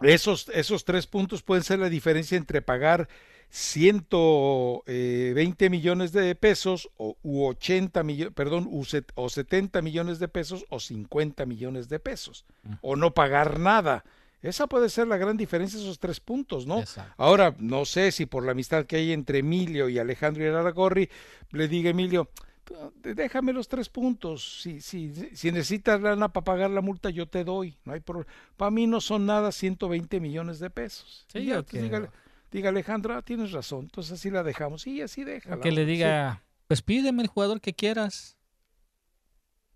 Esos, esos tres puntos pueden ser la diferencia entre pagar 120 millones de pesos o, u 80 millones, perdón, u set- o 70 millones de pesos o 50 millones de pesos. O no pagar nada. Esa puede ser la gran diferencia, esos tres puntos, ¿no? Exacto. Ahora, no sé si por la amistad que hay entre Emilio y Alejandro Iraragorri, le diga Emilio, déjame los tres puntos. Si, si, si necesitas lana para pagar la multa, yo te doy. No hay problema. Para mí no son nada 120 millones de pesos. Sí, diga Alejandro, ah, tienes razón. Entonces así la dejamos. Y así déjala. Que le Sí, diga, pues pídeme el jugador que quieras.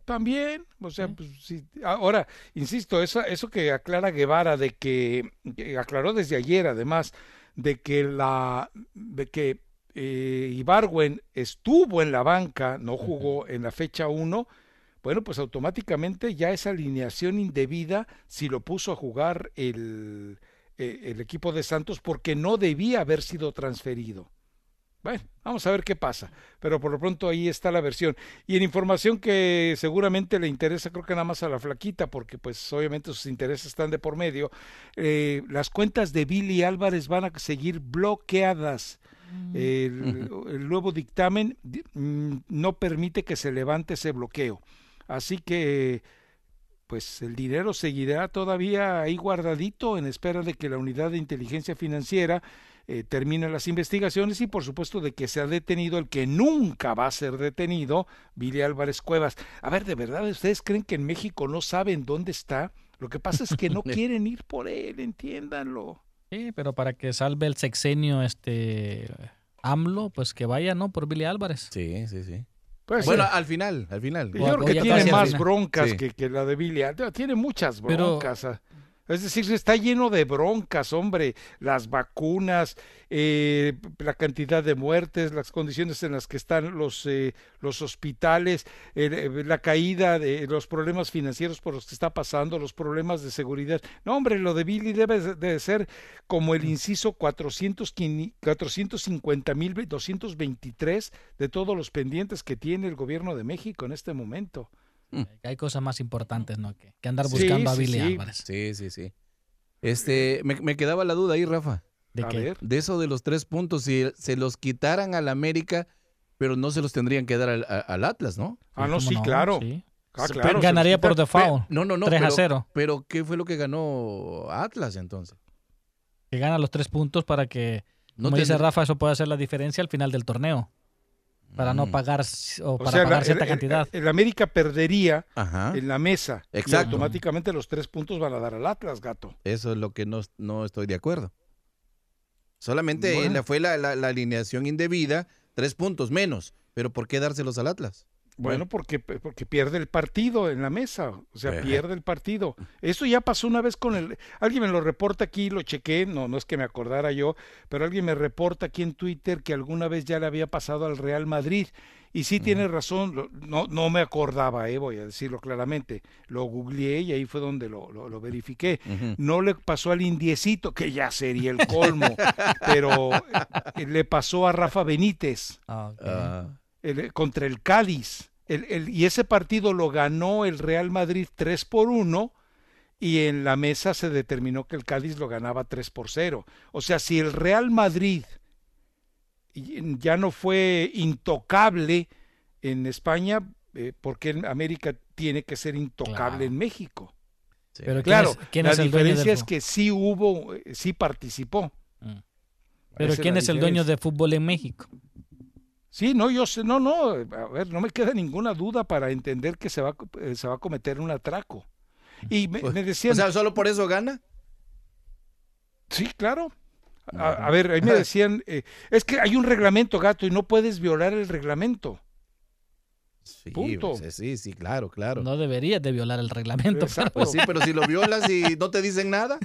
También, o sea, pues sí. Ahora, insisto, eso, eso que aclara Guevara de que, que aclaró desde ayer, además, de que la, de que eh, Ibargüen estuvo en la banca, no jugó en la fecha 1, bueno, pues automáticamente ya esa alineación indebida si lo puso a jugar el, eh, el equipo de Santos porque no debía haber sido transferido. Bueno, vamos a ver qué pasa, pero por lo pronto ahí está la versión. Y en información que seguramente le interesa, creo que nada más a la flaquita, porque pues obviamente sus intereses están de por medio, eh, las cuentas de Billy Álvarez van a seguir bloqueadas. El, el nuevo dictamen di- mm, no permite que se levante ese bloqueo. Así que pues el dinero seguirá todavía ahí guardadito en espera de que la unidad de inteligencia financiera eh, termine las investigaciones y por supuesto de que sea detenido el que nunca va a ser detenido, Billy Álvarez Cuevas. A ver, ¿de verdad ustedes creen que en México no saben dónde está? Lo que pasa es que no quieren ir por él, entiéndanlo. Sí, pero para que salve el sexenio este AMLO, pues que vaya, ¿no? Por Billy Álvarez. Sí, sí, sí. Pues, bueno, eh, al final, al final. yo creo que tiene más final. broncas Sí. que, que la de Billy. Tiene muchas Pero- broncas. ah. Es decir, está lleno de broncas, hombre. Las vacunas, eh, la cantidad de muertes, las condiciones en las que están los, eh, los hospitales, eh, la caída de los problemas financieros por los que está pasando, los problemas de seguridad. No, hombre, lo de Billy debe de ser como el inciso 400, 450 mil 223 de todos los pendientes que tiene el gobierno de México en este momento. Hay cosas más importantes, ¿no? Que, que andar Sí, buscando a sí, Billy sí. Álvarez. Sí, sí, sí. Este, me, me quedaba la duda ahí, Rafa. ¿De A qué? ver. De eso de los tres puntos, si se los quitaran al América, pero no se los tendrían que dar al, a- al Atlas, ¿no? Ah, no, ¿cómo sí, claro. Sí. Ah, Se- claro, se Ganaría por default. No, no, no. 3 a pero, 0. Pero, ¿qué fue lo que ganó Atlas entonces? Que gana los tres puntos para que, No como dice tendría- Rafa, eso puede hacer la diferencia al final del torneo. Para no Mm. pagar o O para sea, pagar la- cierta el, cantidad. el- el América perdería Ajá. en la mesa. Y Exacto. automáticamente los tres puntos van a dar al Atlas, gato. Eso es lo que no, no estoy de acuerdo. Solamente Bueno. la- fue la, la- la alineación indebida, tres puntos menos. Pero ¿por qué dárselos al Atlas? Bueno, porque, porque pierde el partido en la mesa, o sea, Ajá. pierde el partido. Eso ya pasó una vez con el... Alguien me lo reporta aquí, lo chequé, no, no es que me acordara yo, pero alguien me reporta aquí en Twitter que alguna vez ya le había pasado al Real Madrid. Y sí tiene razón, no, no me acordaba, eh, voy a decirlo claramente. Lo googleé y ahí fue donde lo, lo- lo verifiqué. No le pasó al indiecito, que ya sería el colmo, pero eh, le pasó a Rafa Benítez Ah, ok. El- contra el Cádiz. El- el- y ese partido lo ganó el Real Madrid 3 por 1 y en la mesa se determinó que el Cádiz lo ganaba 3 por 0. O sea, si el Real Madrid y- ya no fue intocable en España, eh, ¿por qué en América tiene que ser intocable Claro. en México? Pero ¿quién Claro, es- quién la es el dueño del diferencia es que sí hubo, eh, sí participó. Pero Esa ¿quién la es el dueño de fútbol en México? Sí, no, yo sé, no, no, a ver, no me queda ninguna duda para entender que se va, eh, se va a cometer un atraco. Y me, me decían, O sea, ¿solo por eso gana? sí, claro. A, a ver, ahí me decían, eh, es que hay un reglamento, gato, y no puedes violar el reglamento. Sí, Punto. pues, sí, sí, claro, claro. No deberías de violar el reglamento. Exacto. pero- Pues sí, pero si lo violas y no te dicen nada.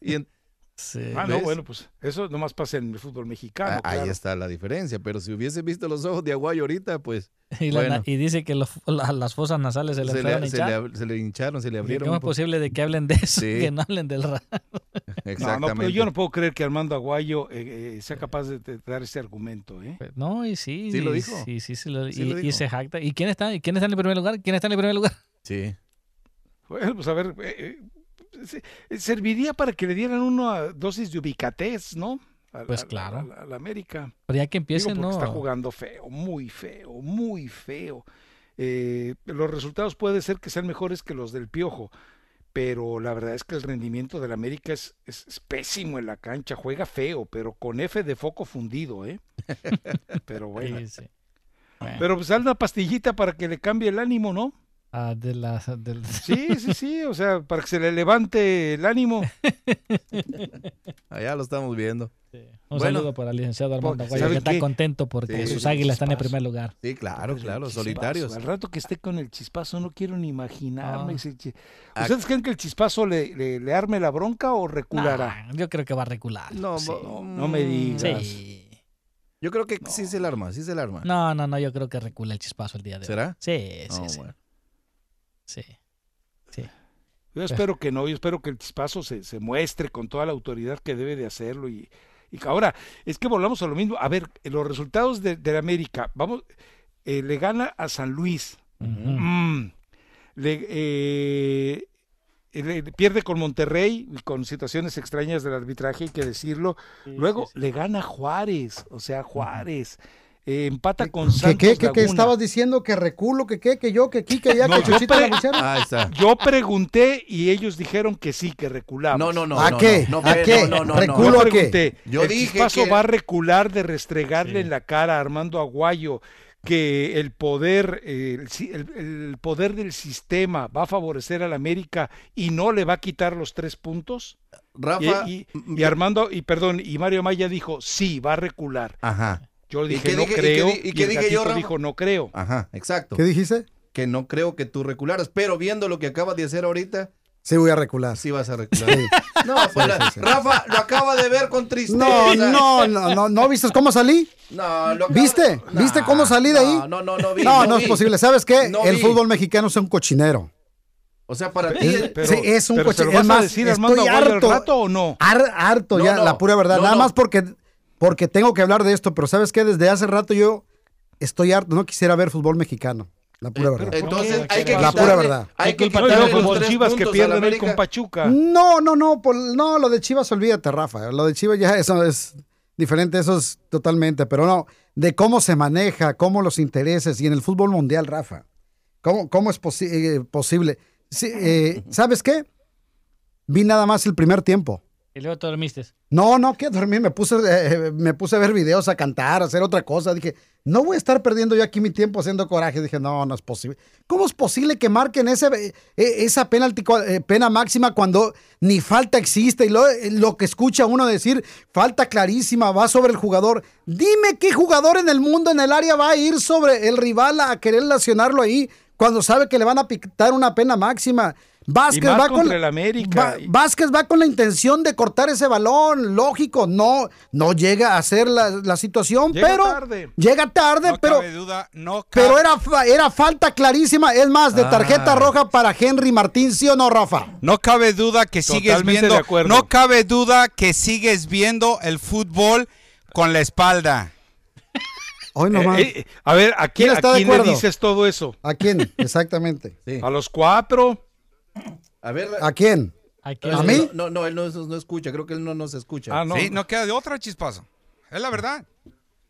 Y en- Sí. Ah, no, bueno, pues eso nomás pasa en el fútbol mexicano. Ah, Ahí está la diferencia. Pero si hubiese visto los ojos de Aguayo ahorita, pues Y, la na- Bueno. y dice que la- las fosas nasales se le se le, se le ab- se le hincharon, se le ¿Y abrieron. ¿Cómo es po- posible de que hablen de eso? Sí. Que no hablen del ra- No, no, pero Exactamente. yo no puedo creer que Armando Aguayo eh, eh, sea capaz de, de dar ese argumento, ¿eh? No, y sí. Sí lo dijo. Sí, sí, sí lo- Sí y, lo y dijo. se jacta. ¿Y quién está? ¿Y quién está en el primer lugar? ¿Quién está en el primer lugar? Sí. Bueno, pues a ver, eh, eh, eh, serviría para que le dieran una dosis de ubicatés, ¿no? A- Pues claro. A, la- a la América. Pero ya que empiecen, no. está jugando feo, muy feo, muy feo. Eh, los resultados puede ser que sean mejores que los del Piojo, pero la verdad es que el rendimiento del América es, es- es pésimo en la cancha, juega feo, pero con F de foco fundido, ¿eh? Pero bueno. Sí, sí. Bueno, Pero pues dale una pastillita para que le cambie el ánimo, ¿no? Ah, de la- Sí, sí, sí, o sea, para que se le levante el ánimo. Allá lo estamos viendo. Un Bueno. saludo para el licenciado Armando ¿sabe que está qué? contento porque Sí, sus águilas están en primer lugar. Sí, claro, claro, Chispazo, solitarios. Al rato que esté con el chispazo no quiero ni imaginarme. Ah. Ah. ¿Ustedes creen que el chispazo le, le, le arme la bronca o reculará? Nah, yo creo que va a recular. No, sí. No me digas. Sí. Yo creo que sí se el arma, sí se el arma. No, no, no, yo creo que recula el chispazo el día de hoy. ¿Será? Sí, sí, Oh, sí. bueno. Sí. Sí. Yo espero que no, yo espero que el chispazo se, se muestre con toda la autoridad que debe de hacerlo. Y, y ahora, es que volvamos a lo mismo. A ver, los resultados de, de América, vamos, eh, le gana a San Luis. Mm. Le, eh, le- pierde con Monterrey, y con situaciones extrañas del arbitraje, hay que decirlo. Luego le gana Juárez, o sea, Juárez. Eh, empata con ¿Qué, Santos qué, qué, qué estabas diciendo? ¿Que reculo? ¿Que qué? ¿Que yo? ¿Que aquí? ¿Que allá? No, ¿Que yo Chuchita pre-? Ahí está. Yo pregunté y ellos dijeron que sí, que reculamos. No, no, no. ¿A no, qué? No, no, ¿A qué? no, no, no, Reculo a qué? pregunté, Yo el dije chispazo que- va a recular de restregarle Sí. en la cara a Armando Aguayo que el poder, el, el- el poder del sistema va a favorecer al América y no le va a quitar los tres puntos. Y, Rafa. y- mm, y Armando, y perdón, y Mario Maya dijo, sí, va a recular. Ajá, Yo ¿Y dije, no creo, y, qué dije yo, dijo, no creo. ajá, exacto. ¿Qué dijiste? Que no creo que tú recularas, pero viendo lo que acabas de hacer ahorita, Sí, voy a recular. sí vas a recular. No, pues, sí, sí. Rafa lo acaba de ver con tristeza. No, no, no, no, ¿no viste cómo salí? No, lo ¿Viste? ¿Viste cómo salí de ahí? No, no, no, no vi. No, no es vi. posible. ¿Sabes qué? No el vi. fútbol mexicano es un cochinero. O sea, para ti. Es- Pero, es un pero ¿se coche- lo es vas más, a decir Armando estoy harto. rato o no? Har- harto No, ya, no, la pura verdad. no, Nada no. más porque, porque tengo que hablar de esto, pero ¿sabes qué? Desde hace rato yo estoy harto. No quisiera ver fútbol mexicano. La pura verdad. Entonces ¿Por qué? hay que La quitarle, pura verdad. Hay ¿Qué que No, quitarle luego los Chivas que la pierden hoy con Pachuca. No, no, no, por- no, lo de Chivas, olvídate, Rafa. Lo de Chivas ya eso es diferente, eso es totalmente, pero no, de cómo se maneja, cómo los intereses y en el fútbol mundial, Rafa. ¿Cómo, cómo es posi- eh, posible? Sí, eh, ¿Sabes qué? Vi nada más el primer tiempo. Y luego te dormiste. No, no, que dormir, me puse, eh, me puse a ver videos, a cantar, a hacer otra cosa. Dije, no voy a estar perdiendo yo aquí mi tiempo haciendo coraje. Dije, no, no es posible. ¿Cómo es posible que marquen ese, eh, esa penalti, eh, pena máxima cuando ni falta existe? Y lo, lo que escucha uno decir, falta clarísima, va sobre el jugador. Dime qué jugador en el mundo, en el área, va a ir sobre el rival a querer lesionarlo ahí cuando sabe que le van a pitar una pena máxima. Vázquez más va con contra el América. Va- Vázquez va con la intención de cortar ese balón, lógico, no, no llega a hacer la, la situación, Llega pero tarde. llega tarde, No pero, cabe duda, no cabe, pero era, era falta clarísima, es más, de tarjeta Ah. roja para Henry Martín, ¿sí o no, Rafa? no cabe duda que sigues Totalmente viendo, no cabe duda que sigues viendo el fútbol con la espalda. Hoy nomás. Eh, eh, a ver, ¿a quién, ¿Quién está a de quién le dices todo eso? ¿A quién? Exactamente. Sí. ¿A los cuatro? A ver. ¿A quién? ¿A mí? No, no, él no, no escucha. Creo que él no nos escucha. Ah, no. Sí, no queda de otra chispazo. Es la verdad.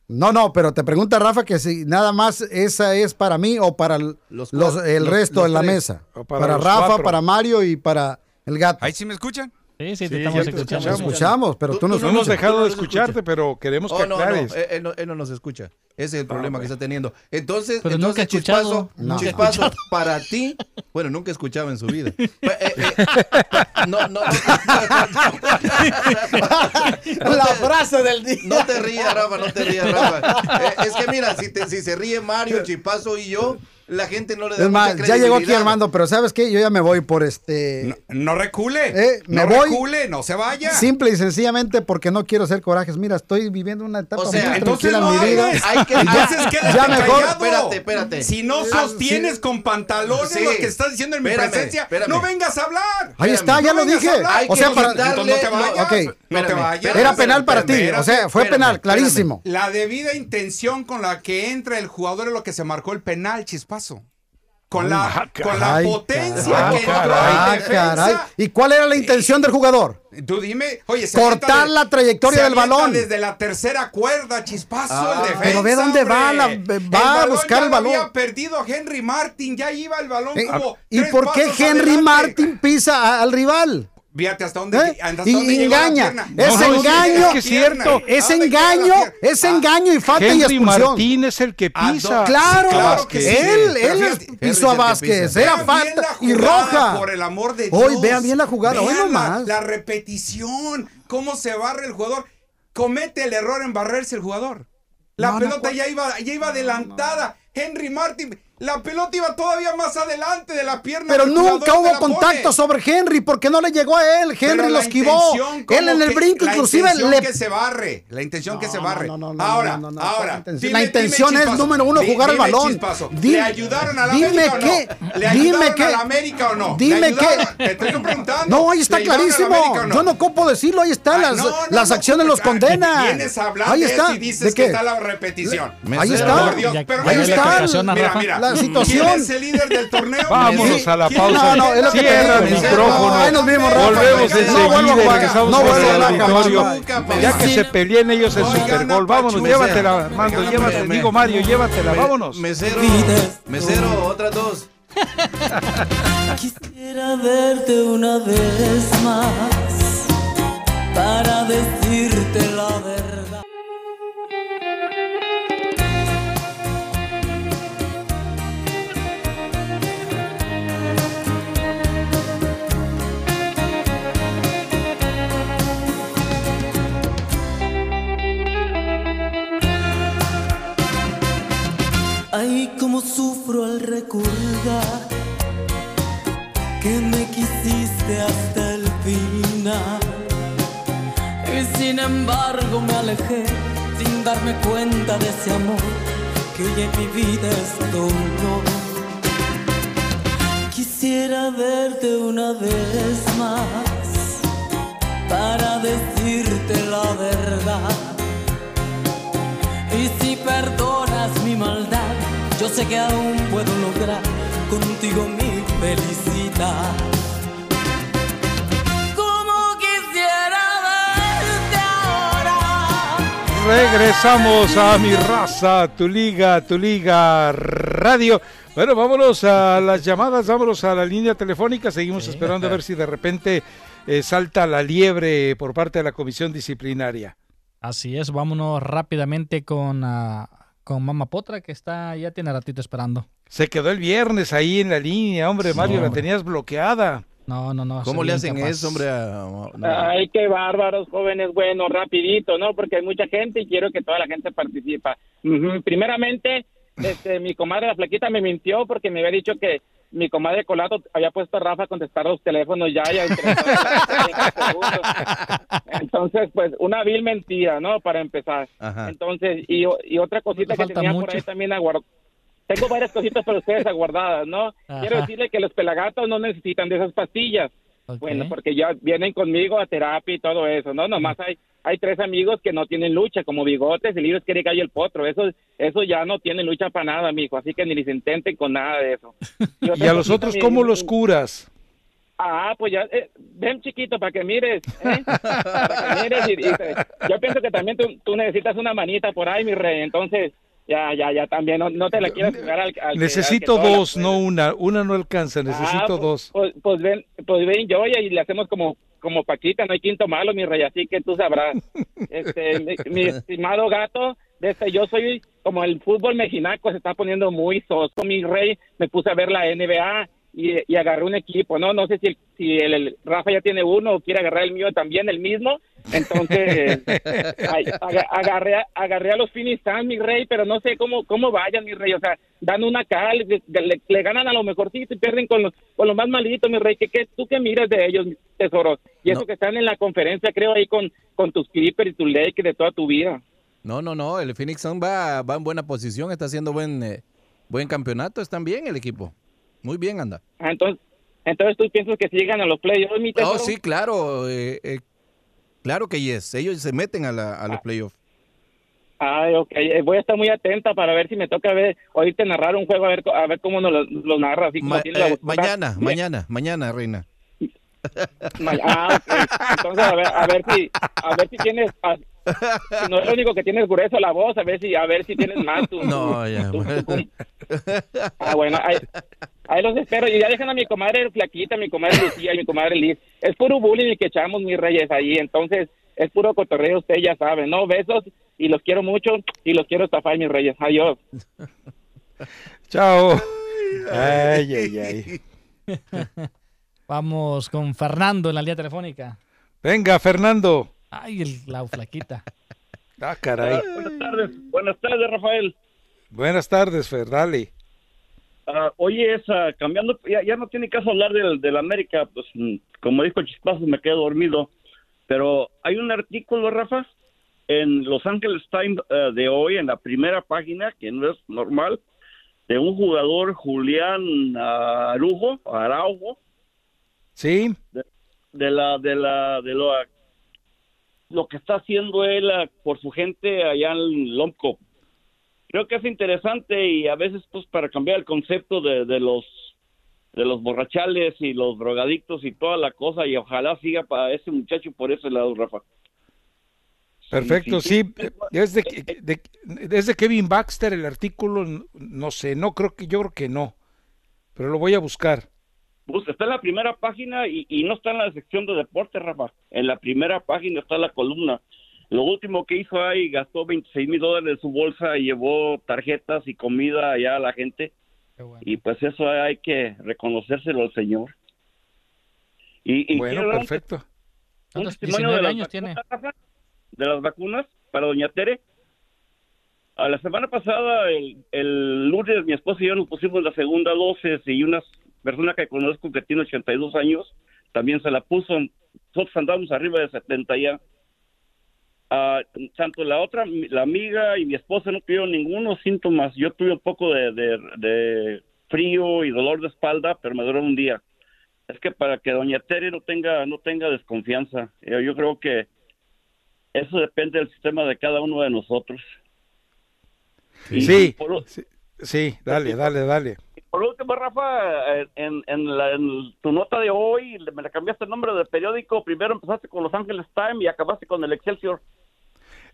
No, no, pero te pregunta Rafa que si nada más esa es para mí o para el, Los los- cuatro- el los- resto los en la tres. mesa. O Para, Rafa, cuatro. para Mario y para el gato. Ahí sí me escuchan. Sí, sí, te Sí, estamos te escuchamos, pero tú, no No hemos dejado Tú de nos escucharte, pero queremos que Oh, no, no, aclares. él no, él no nos escucha. Ese es el problema que está teniendo. Entonces, Pero nunca entonces escuchado. Chispazo, No. Chispazo, para ti, bueno, nunca escuchaba en su vida. Eh, eh, eh, no, no, La frase del día. no te rías, Rafa, no te rías, Rafa. Eh, es que mira, si, te- si se ríe Mario, Chispazo y yo, la gente no le da Es más, mucha ya llegó aquí. Armando, pero ¿sabes qué? Yo ya me voy por este... No, no recule. Eh, me no voy. recule, no se vaya. Simple y sencillamente porque no quiero hacer corajes. Mira, estoy viviendo una etapa O sea, muy Entonces tranquila no en mi vida. hables. Hay que- ya mejor- callado. Espérate, espérate. Si no Ah, sostienes sí. con pantalones Sí. lo que estás diciendo en mi Espérame, presencia, espérame. no vengas a hablar. Ahí está, ya No lo dije. O que sea, para... no te no, vayas. ok. No te vayas. Era penal para ti, o sea, fue penal, clarísimo. La debida intención con la que entra el jugador es lo que se marcó el penal, chispazo. Con la, Ah, con la potencia caray, que entró ah, caray. ¿Y cuál era la intención del jugador? Tú dime, oye, se Cortar de- la trayectoria se del balón. Desde la tercera cuerda, chispazo, Ah, el defensa. pero ve dónde va la- va a buscar ya el balón. Había perdido a Henry Martin, ya iba el balón Eh, como. ¿Y por qué Henry adelante. Martin pisa a- al rival? Fíjate hasta dónde, ¿Eh? hasta Y dónde llegó la engaña. Es No, no, engaño. es que es cierto. Es ¿A dónde queda la engaño, es Ah, engaño y falta y Henry expulsión. Martín es el que ¿A pisa. Claro, Claro que sí. él, él fíjate, pisó a Vázquez, pisa. era falta y roja. Por el amor de Hoy Dios. vean bien la jugada, hoy Vean la- nomás. La, repetición, cómo se barre el jugador. Comete el error en barrerse el jugador. La No, no, pelota ¿cuál? ya iba, ya iba adelantada. Henry Martin, la pelota iba todavía más adelante de la pierna. Pero nunca hubo la contacto pone. sobre Henry porque no le llegó a él. Henry lo la esquivó. intención, ¿cómo Él en el que- brinco la inclusive intención le que se barre, la intención que se barre. no, no, no, ahora, no, no, no, ahora. la intención- dime- la dime, intención es, Chispazo, número uno, jugar al balón. ¿Le ayudaron a la dime América o qué, no? ¿Le dime ayudaron qué. a la América o no? Dime qué. Te estoy preguntando. No, ahí está ¿Le ayudaron a la clarísimo. O no? Yo no ocupo decirlo, ahí está. Ay, las no, no, las no, acciones los ah, condenan. Vienes a hablar ahí está. y dices ¿De que qué? está la repetición. Ahí está. Pero ahí mira, está. Mira, mira. Situación. ¿Quién es el líder del torneo? Vámonos Sí. a la ¿Quién- pausa. No, no, es lo que te Cierra el micrófono. No, ahí nos vimos, Rafa. Volvemos No enseguida y regresamos No con el Ya que se peleen ellos Oigan, Super Bowl. Vámonos, llévatela, Armando, llévatela. me- Digo, Mario, llévatela, Me- vámonos. Mesero, mesero, otras dos. Quisiera verte una vez más para decirte la verdad. Ay, cómo sufro al recordar que me quisiste hasta el final. Y sin embargo me alejé sin darme cuenta de ese amor que hoy en mi vida es dolor. Quisiera verte una vez más para decirte la verdad. Y si perdonas mi maldad, yo sé que aún puedo lograr contigo mi felicidad. Como quisiera verte ahora. Regresamos a mi raza, tu liga, tu liga radio. Bueno, vámonos a las llamadas, vámonos a la línea telefónica. Seguimos esperando a ver si de repente eh, salta la liebre por parte de la comisión disciplinaria. Así es, vámonos rápidamente con, ah, con Mama Potra, que está ya tiene ratito esperando. Se quedó el viernes ahí en la línea, hombre, Mario, la tenías bloqueada. No, no, no. ¿Cómo soy le hacen eso, hombre? a- no. Ay, qué bárbaros, jóvenes. Bueno, rapidito, ¿no? Porque hay mucha gente y quiero que toda la gente participa. Primeramente, este, mi comadre la flaquita me mintió porque me había dicho que mi comadre Colato había puesto a Rafa a contestar los teléfonos ya, segundos. Entonces, pues, una vil mentira, ¿no? Para empezar. Ajá. Entonces, y, y otra cosita que tenía por ahí también aguardada. Tengo varias cositas para ustedes aguardadas, ¿no? Ajá. Quiero decirle que los pelagatos no necesitan de esas pastillas. Bueno, porque ya vienen conmigo a terapia y todo eso, ¿no? Nomás hay hay tres amigos que no tienen lucha, como Bigotes, el libro es que y el Potro. Eso, eso ya no tienen lucha para nada, mijo. Así que ni les intenten con nada de eso. ¿Y a los otros cómo los curas? Ah, pues ya, eh, ven chiquito para que mires, ¿eh? para que mires y, yo pienso que también tú, tú necesitas una manita por ahí, mi rey, entonces ya, ya, ya también, no, no te la quieras jugar al, al que- al que Necesito dos, no una. Una no alcanza, necesito Ah, dos. Pues, pues ven, pues ven yo y le hacemos como como Paquita, no hay quinto malo, mi rey, así que tú sabrás. Este, mi, mi estimado gato, desde yo soy como el fútbol mexicano se está poniendo muy soso, mi rey. Me puse a ver la NBA y, y agarré un equipo, ¿no? No sé si, el, si el, el Rafa ya tiene uno o quiere agarrar el mío también, el mismo. Entonces, ay, agarré, a- agarré a los Phoenix Suns, mi rey, pero no sé cómo cómo vayan, mi rey. O sea, dan una cal, le, le- le ganan a lo mejorcito y pierden con los, con los más malitos, mi rey. ¿Qué, qué, ¿Tú qué miras de ellos, mi tesoro? Y eso que están en la conferencia, creo, ahí con, con tus Clippers y tu Lakers de toda tu vida. No, no, no. El Phoenix Sun va, va en buena posición, está haciendo buen, eh, buen campeonato. Están bien el equipo. Muy bien anda. Ah, entonces, entonces tú piensas que si llegan a los playoffs, mi tesoro. Oh, sí, claro. eh, eh, claro que yes. Ellos se meten a, la- a los playoffs. Ay, ok. Eh, Voy a estar muy atenta para ver si me toca ver, oírte narrar un juego, a ver, a ver cómo nos lo, lo narras. Así Ma- eh, mañana, mañana, mañana, reina. Ah, ok. Entonces, a ver, a ver si, a ver si tienes, a- si no es lo único que tienes grueso la voz, a ver si, a ver si tienes más. Tu, No, ya. Ah, bueno, ahí, ahí los espero. Y ya dejan a mi comadre Flaquita, mi comadre Lucía y mi comadre Liz. Es puro bullying el que echamos, mis reyes, ahí. Entonces, es puro cotorreo, usted ya sabe, ¿no? Besos y los quiero mucho y los quiero estafar, mis reyes. Adiós. Chao. Ay, ay, ay. Vamos con Fernando en la línea telefónica. Venga, Fernando. Ay, el, la flaquita. Ah, caray. Buenas tardes, buenas tardes, Rafael. Buenas tardes, Fer, dale. Ah, oye, esa, cambiando, ya, ya no tiene caso hablar del, del América, pues mm, como dijo Chispazo, me quedo dormido. Pero hay un artículo, Rafa, en Los Angeles Times eh, de hoy, en la primera página, que no es normal, de un jugador, Julián Arujo, Araujo, Sí, de, de la, de la, de lo, lo que está haciendo él ah, por su gente allá en Lomco. Creo que es interesante y a veces pues para cambiar el concepto de, de los de los borrachales y los drogadictos y toda la cosa y ojalá siga para ese muchacho por ese lado, Rafa. perfecto, sí. Es de, de- es de Kevin Baxter el artículo, no sé, no creo que, yo creo que no, pero lo voy a buscar. Pues está en la primera página y, y no está en la sección de deporte, Rafa. En la primera página está la columna. Lo último que hizo ahí, gastó 26 mil dólares de su bolsa y llevó tarjetas y comida allá a la gente. Y pues eso hay que reconocérselo al señor. Y, y Bueno, perfecto. un ¿Cuántos? testimonio 19 de las años tiene. vacunas, Rafa, de las vacunas para doña Tere. A la semana pasada, el, el lunes, mi esposa y yo nos pusimos la segunda dosis y una persona que conozco que tiene 82 años también se la puso. Nosotros andamos arriba de 70 ya. Ah, tanto la otra, la amiga y mi esposa no tuvieron ningunos síntomas. Yo tuve un poco de, de- de frío y dolor de espalda, pero me duró un día. Es que para que doña Tere no tenga no tenga desconfianza, yo, yo creo que eso depende del sistema de cada uno de nosotros. Sí, por, sí, sí, dale, dale, dale. por último, Rafa, eh, en, en, la- en tu nota de hoy me la cambiaste el nombre del periódico. Primero empezaste con Los Angeles Times y acabaste con el Excelsior.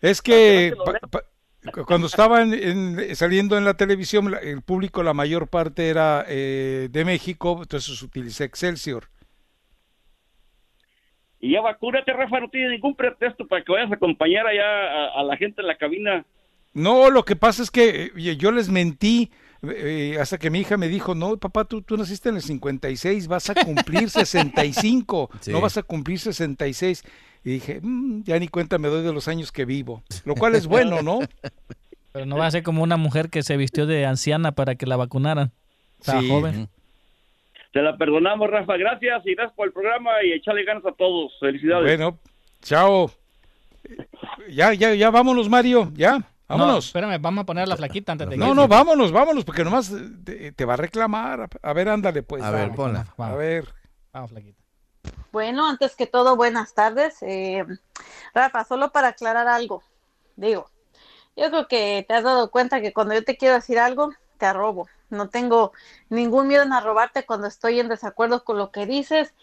Es que pa- pa- cu- cuando estaban en- saliendo en la televisión, el público, la mayor parte era eh, de México, entonces utilicé Excelsior. Y ya vacúnate, Rafa, no tiene ningún pretexto para que vayas a acompañar allá a, a la gente en la cabina. No, lo que pasa es que yo les mentí eh, hasta que mi hija me dijo, no, papá, tú, tú naciste en el 56, vas a cumplir 65, Sí. no vas a cumplir 66. Y dije, "Mm, ya ni cuenta me doy de los años que vivo, lo cual es bueno, ¿no? Pero no va a ser como una mujer que se vistió de anciana para que la vacunaran. Estaba Sí. joven. Te la perdonamos, Rafa. Gracias y gracias por el programa y echarle ganas a todos. Felicidades. Bueno, chao. Ya, ya, ya, vámonos, Mario, ya, No, vámonos. espérame, vamos a poner la flaquita antes de No, que- no, vámonos, vámonos, porque nomás te, te va a reclamar. A ver, ándale, pues. A ver, ponla. A ver. Vamos, flaquita. Bueno, antes que todo, buenas tardes. Eh, Rafa, solo para aclarar algo, digo, yo creo que te has dado cuenta que cuando yo te quiero decir algo, te arrobo. No tengo ningún miedo en arrobarte cuando estoy en desacuerdo con lo que dices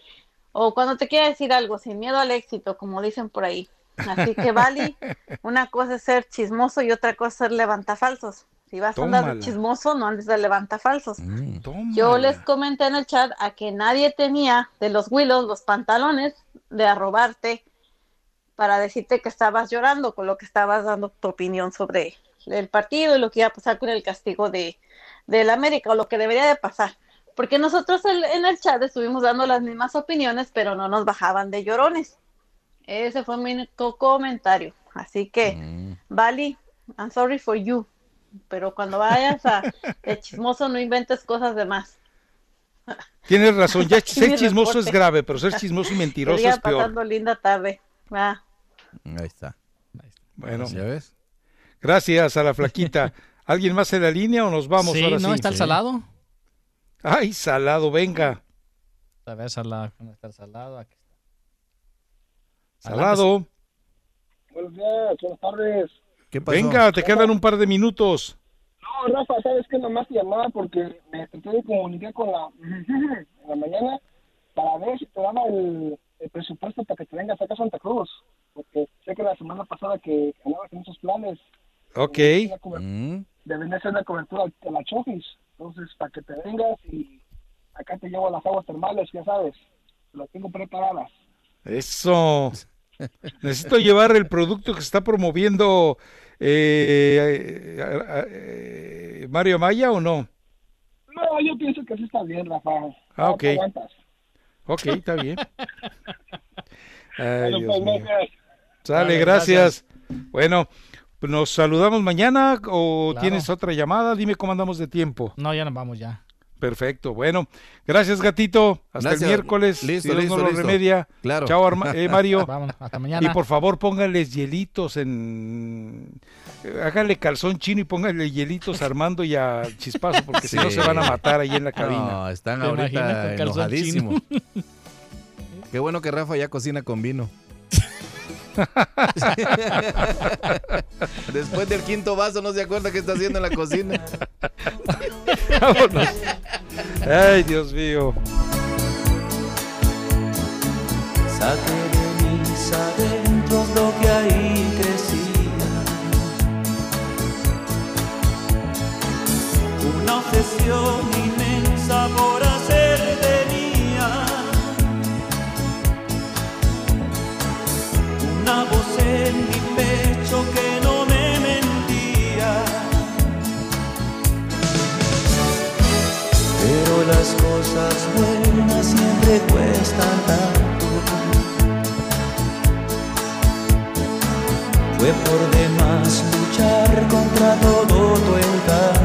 o cuando te quiera decir algo, sin miedo al éxito, como dicen por ahí. Así que, Vali, una cosa es ser chismoso y otra cosa es ser levantafalsos. Si vas a andar de Tómala. chismoso, no andes de levantafalsos. Mm, Yo les comenté en el chat a que nadie tenía de los Willows los pantalones de arrobarte para decirte que estabas llorando con lo que estabas dando tu opinión sobre el partido y lo que iba a pasar con el castigo de del América o lo que debería de pasar. Porque nosotros el- en el chat estuvimos dando las mismas opiniones, pero no nos bajaban de llorones. Ese fue mi comentario. Así que, Vali, I'm sorry for you. Pero cuando vayas a de chismoso, no inventes cosas de más. Tienes razón, ya ser chismoso es grave, pero ser chismoso y mentiroso es peor. pasando linda tarde. Va. Ahí está. Bueno, ¿Ya ves? gracias a la flaquita. ¿Alguien más en la línea o nos vamos Sí, ahora ¿no? sí? Está el salado. Ay, salado, venga. A ver, salado. ¿Dónde está el salado? Aquí está. Salado. Buenos días, buenas tardes. ¿Qué Venga, te quedan un par de minutos. No, Rafa, ¿sabes qué? Nomás te llamaba porque me traté de comunicar con la en la mañana para ver si te daba el, el presupuesto para que te vengas acá a Santa Cruz. Porque sé que la semana pasada que andabas en esos planes Ok. Mm. de venir a hacer la cobertura a la Chofis. Entonces, para que te vengas y acá te llevo a las aguas termales, ya sabes. Las tengo preparadas. Eso. Necesito llevar el producto que está promoviendo eh, eh, eh, Mario Maya o no? No, yo pienso que sí está bien, Rafa. Ah, No ok. Ok, está bien. Ay, Bueno, Dios pues, mío. gracias. Sale, Vale, gracias. Bueno, nos saludamos mañana o Claro. tienes otra llamada. Dime cómo andamos de tiempo. No, ya nos vamos ya. Perfecto. Bueno, gracias, gatito. Hasta Gracias. el miércoles. Listo, si Dios listo, no lo listo. remedia. Claro. Chao, Arma- eh, Mario. Vámonos, hasta mañana. Y por favor, pónganles hielitos en. Háganle calzón chino y pónganle hielitos a Armando y a Chispazo, porque si no se van a matar ahí en la cabina. No, están ¿Te imaginas con ahorita enojadísimos. Qué bueno que Rafa ya cocina con vino. Después del quinto vaso no se acuerda qué está haciendo en la cocina. Vámonos. Ay, Dios mío. Saqué de mis adentros lo que ahí crecía. Una obsesión inmensa por Una voz en mi pecho que no me mentía. Pero las cosas buenas siempre cuestan tanto. Fue por demás luchar contra todo tu encanto.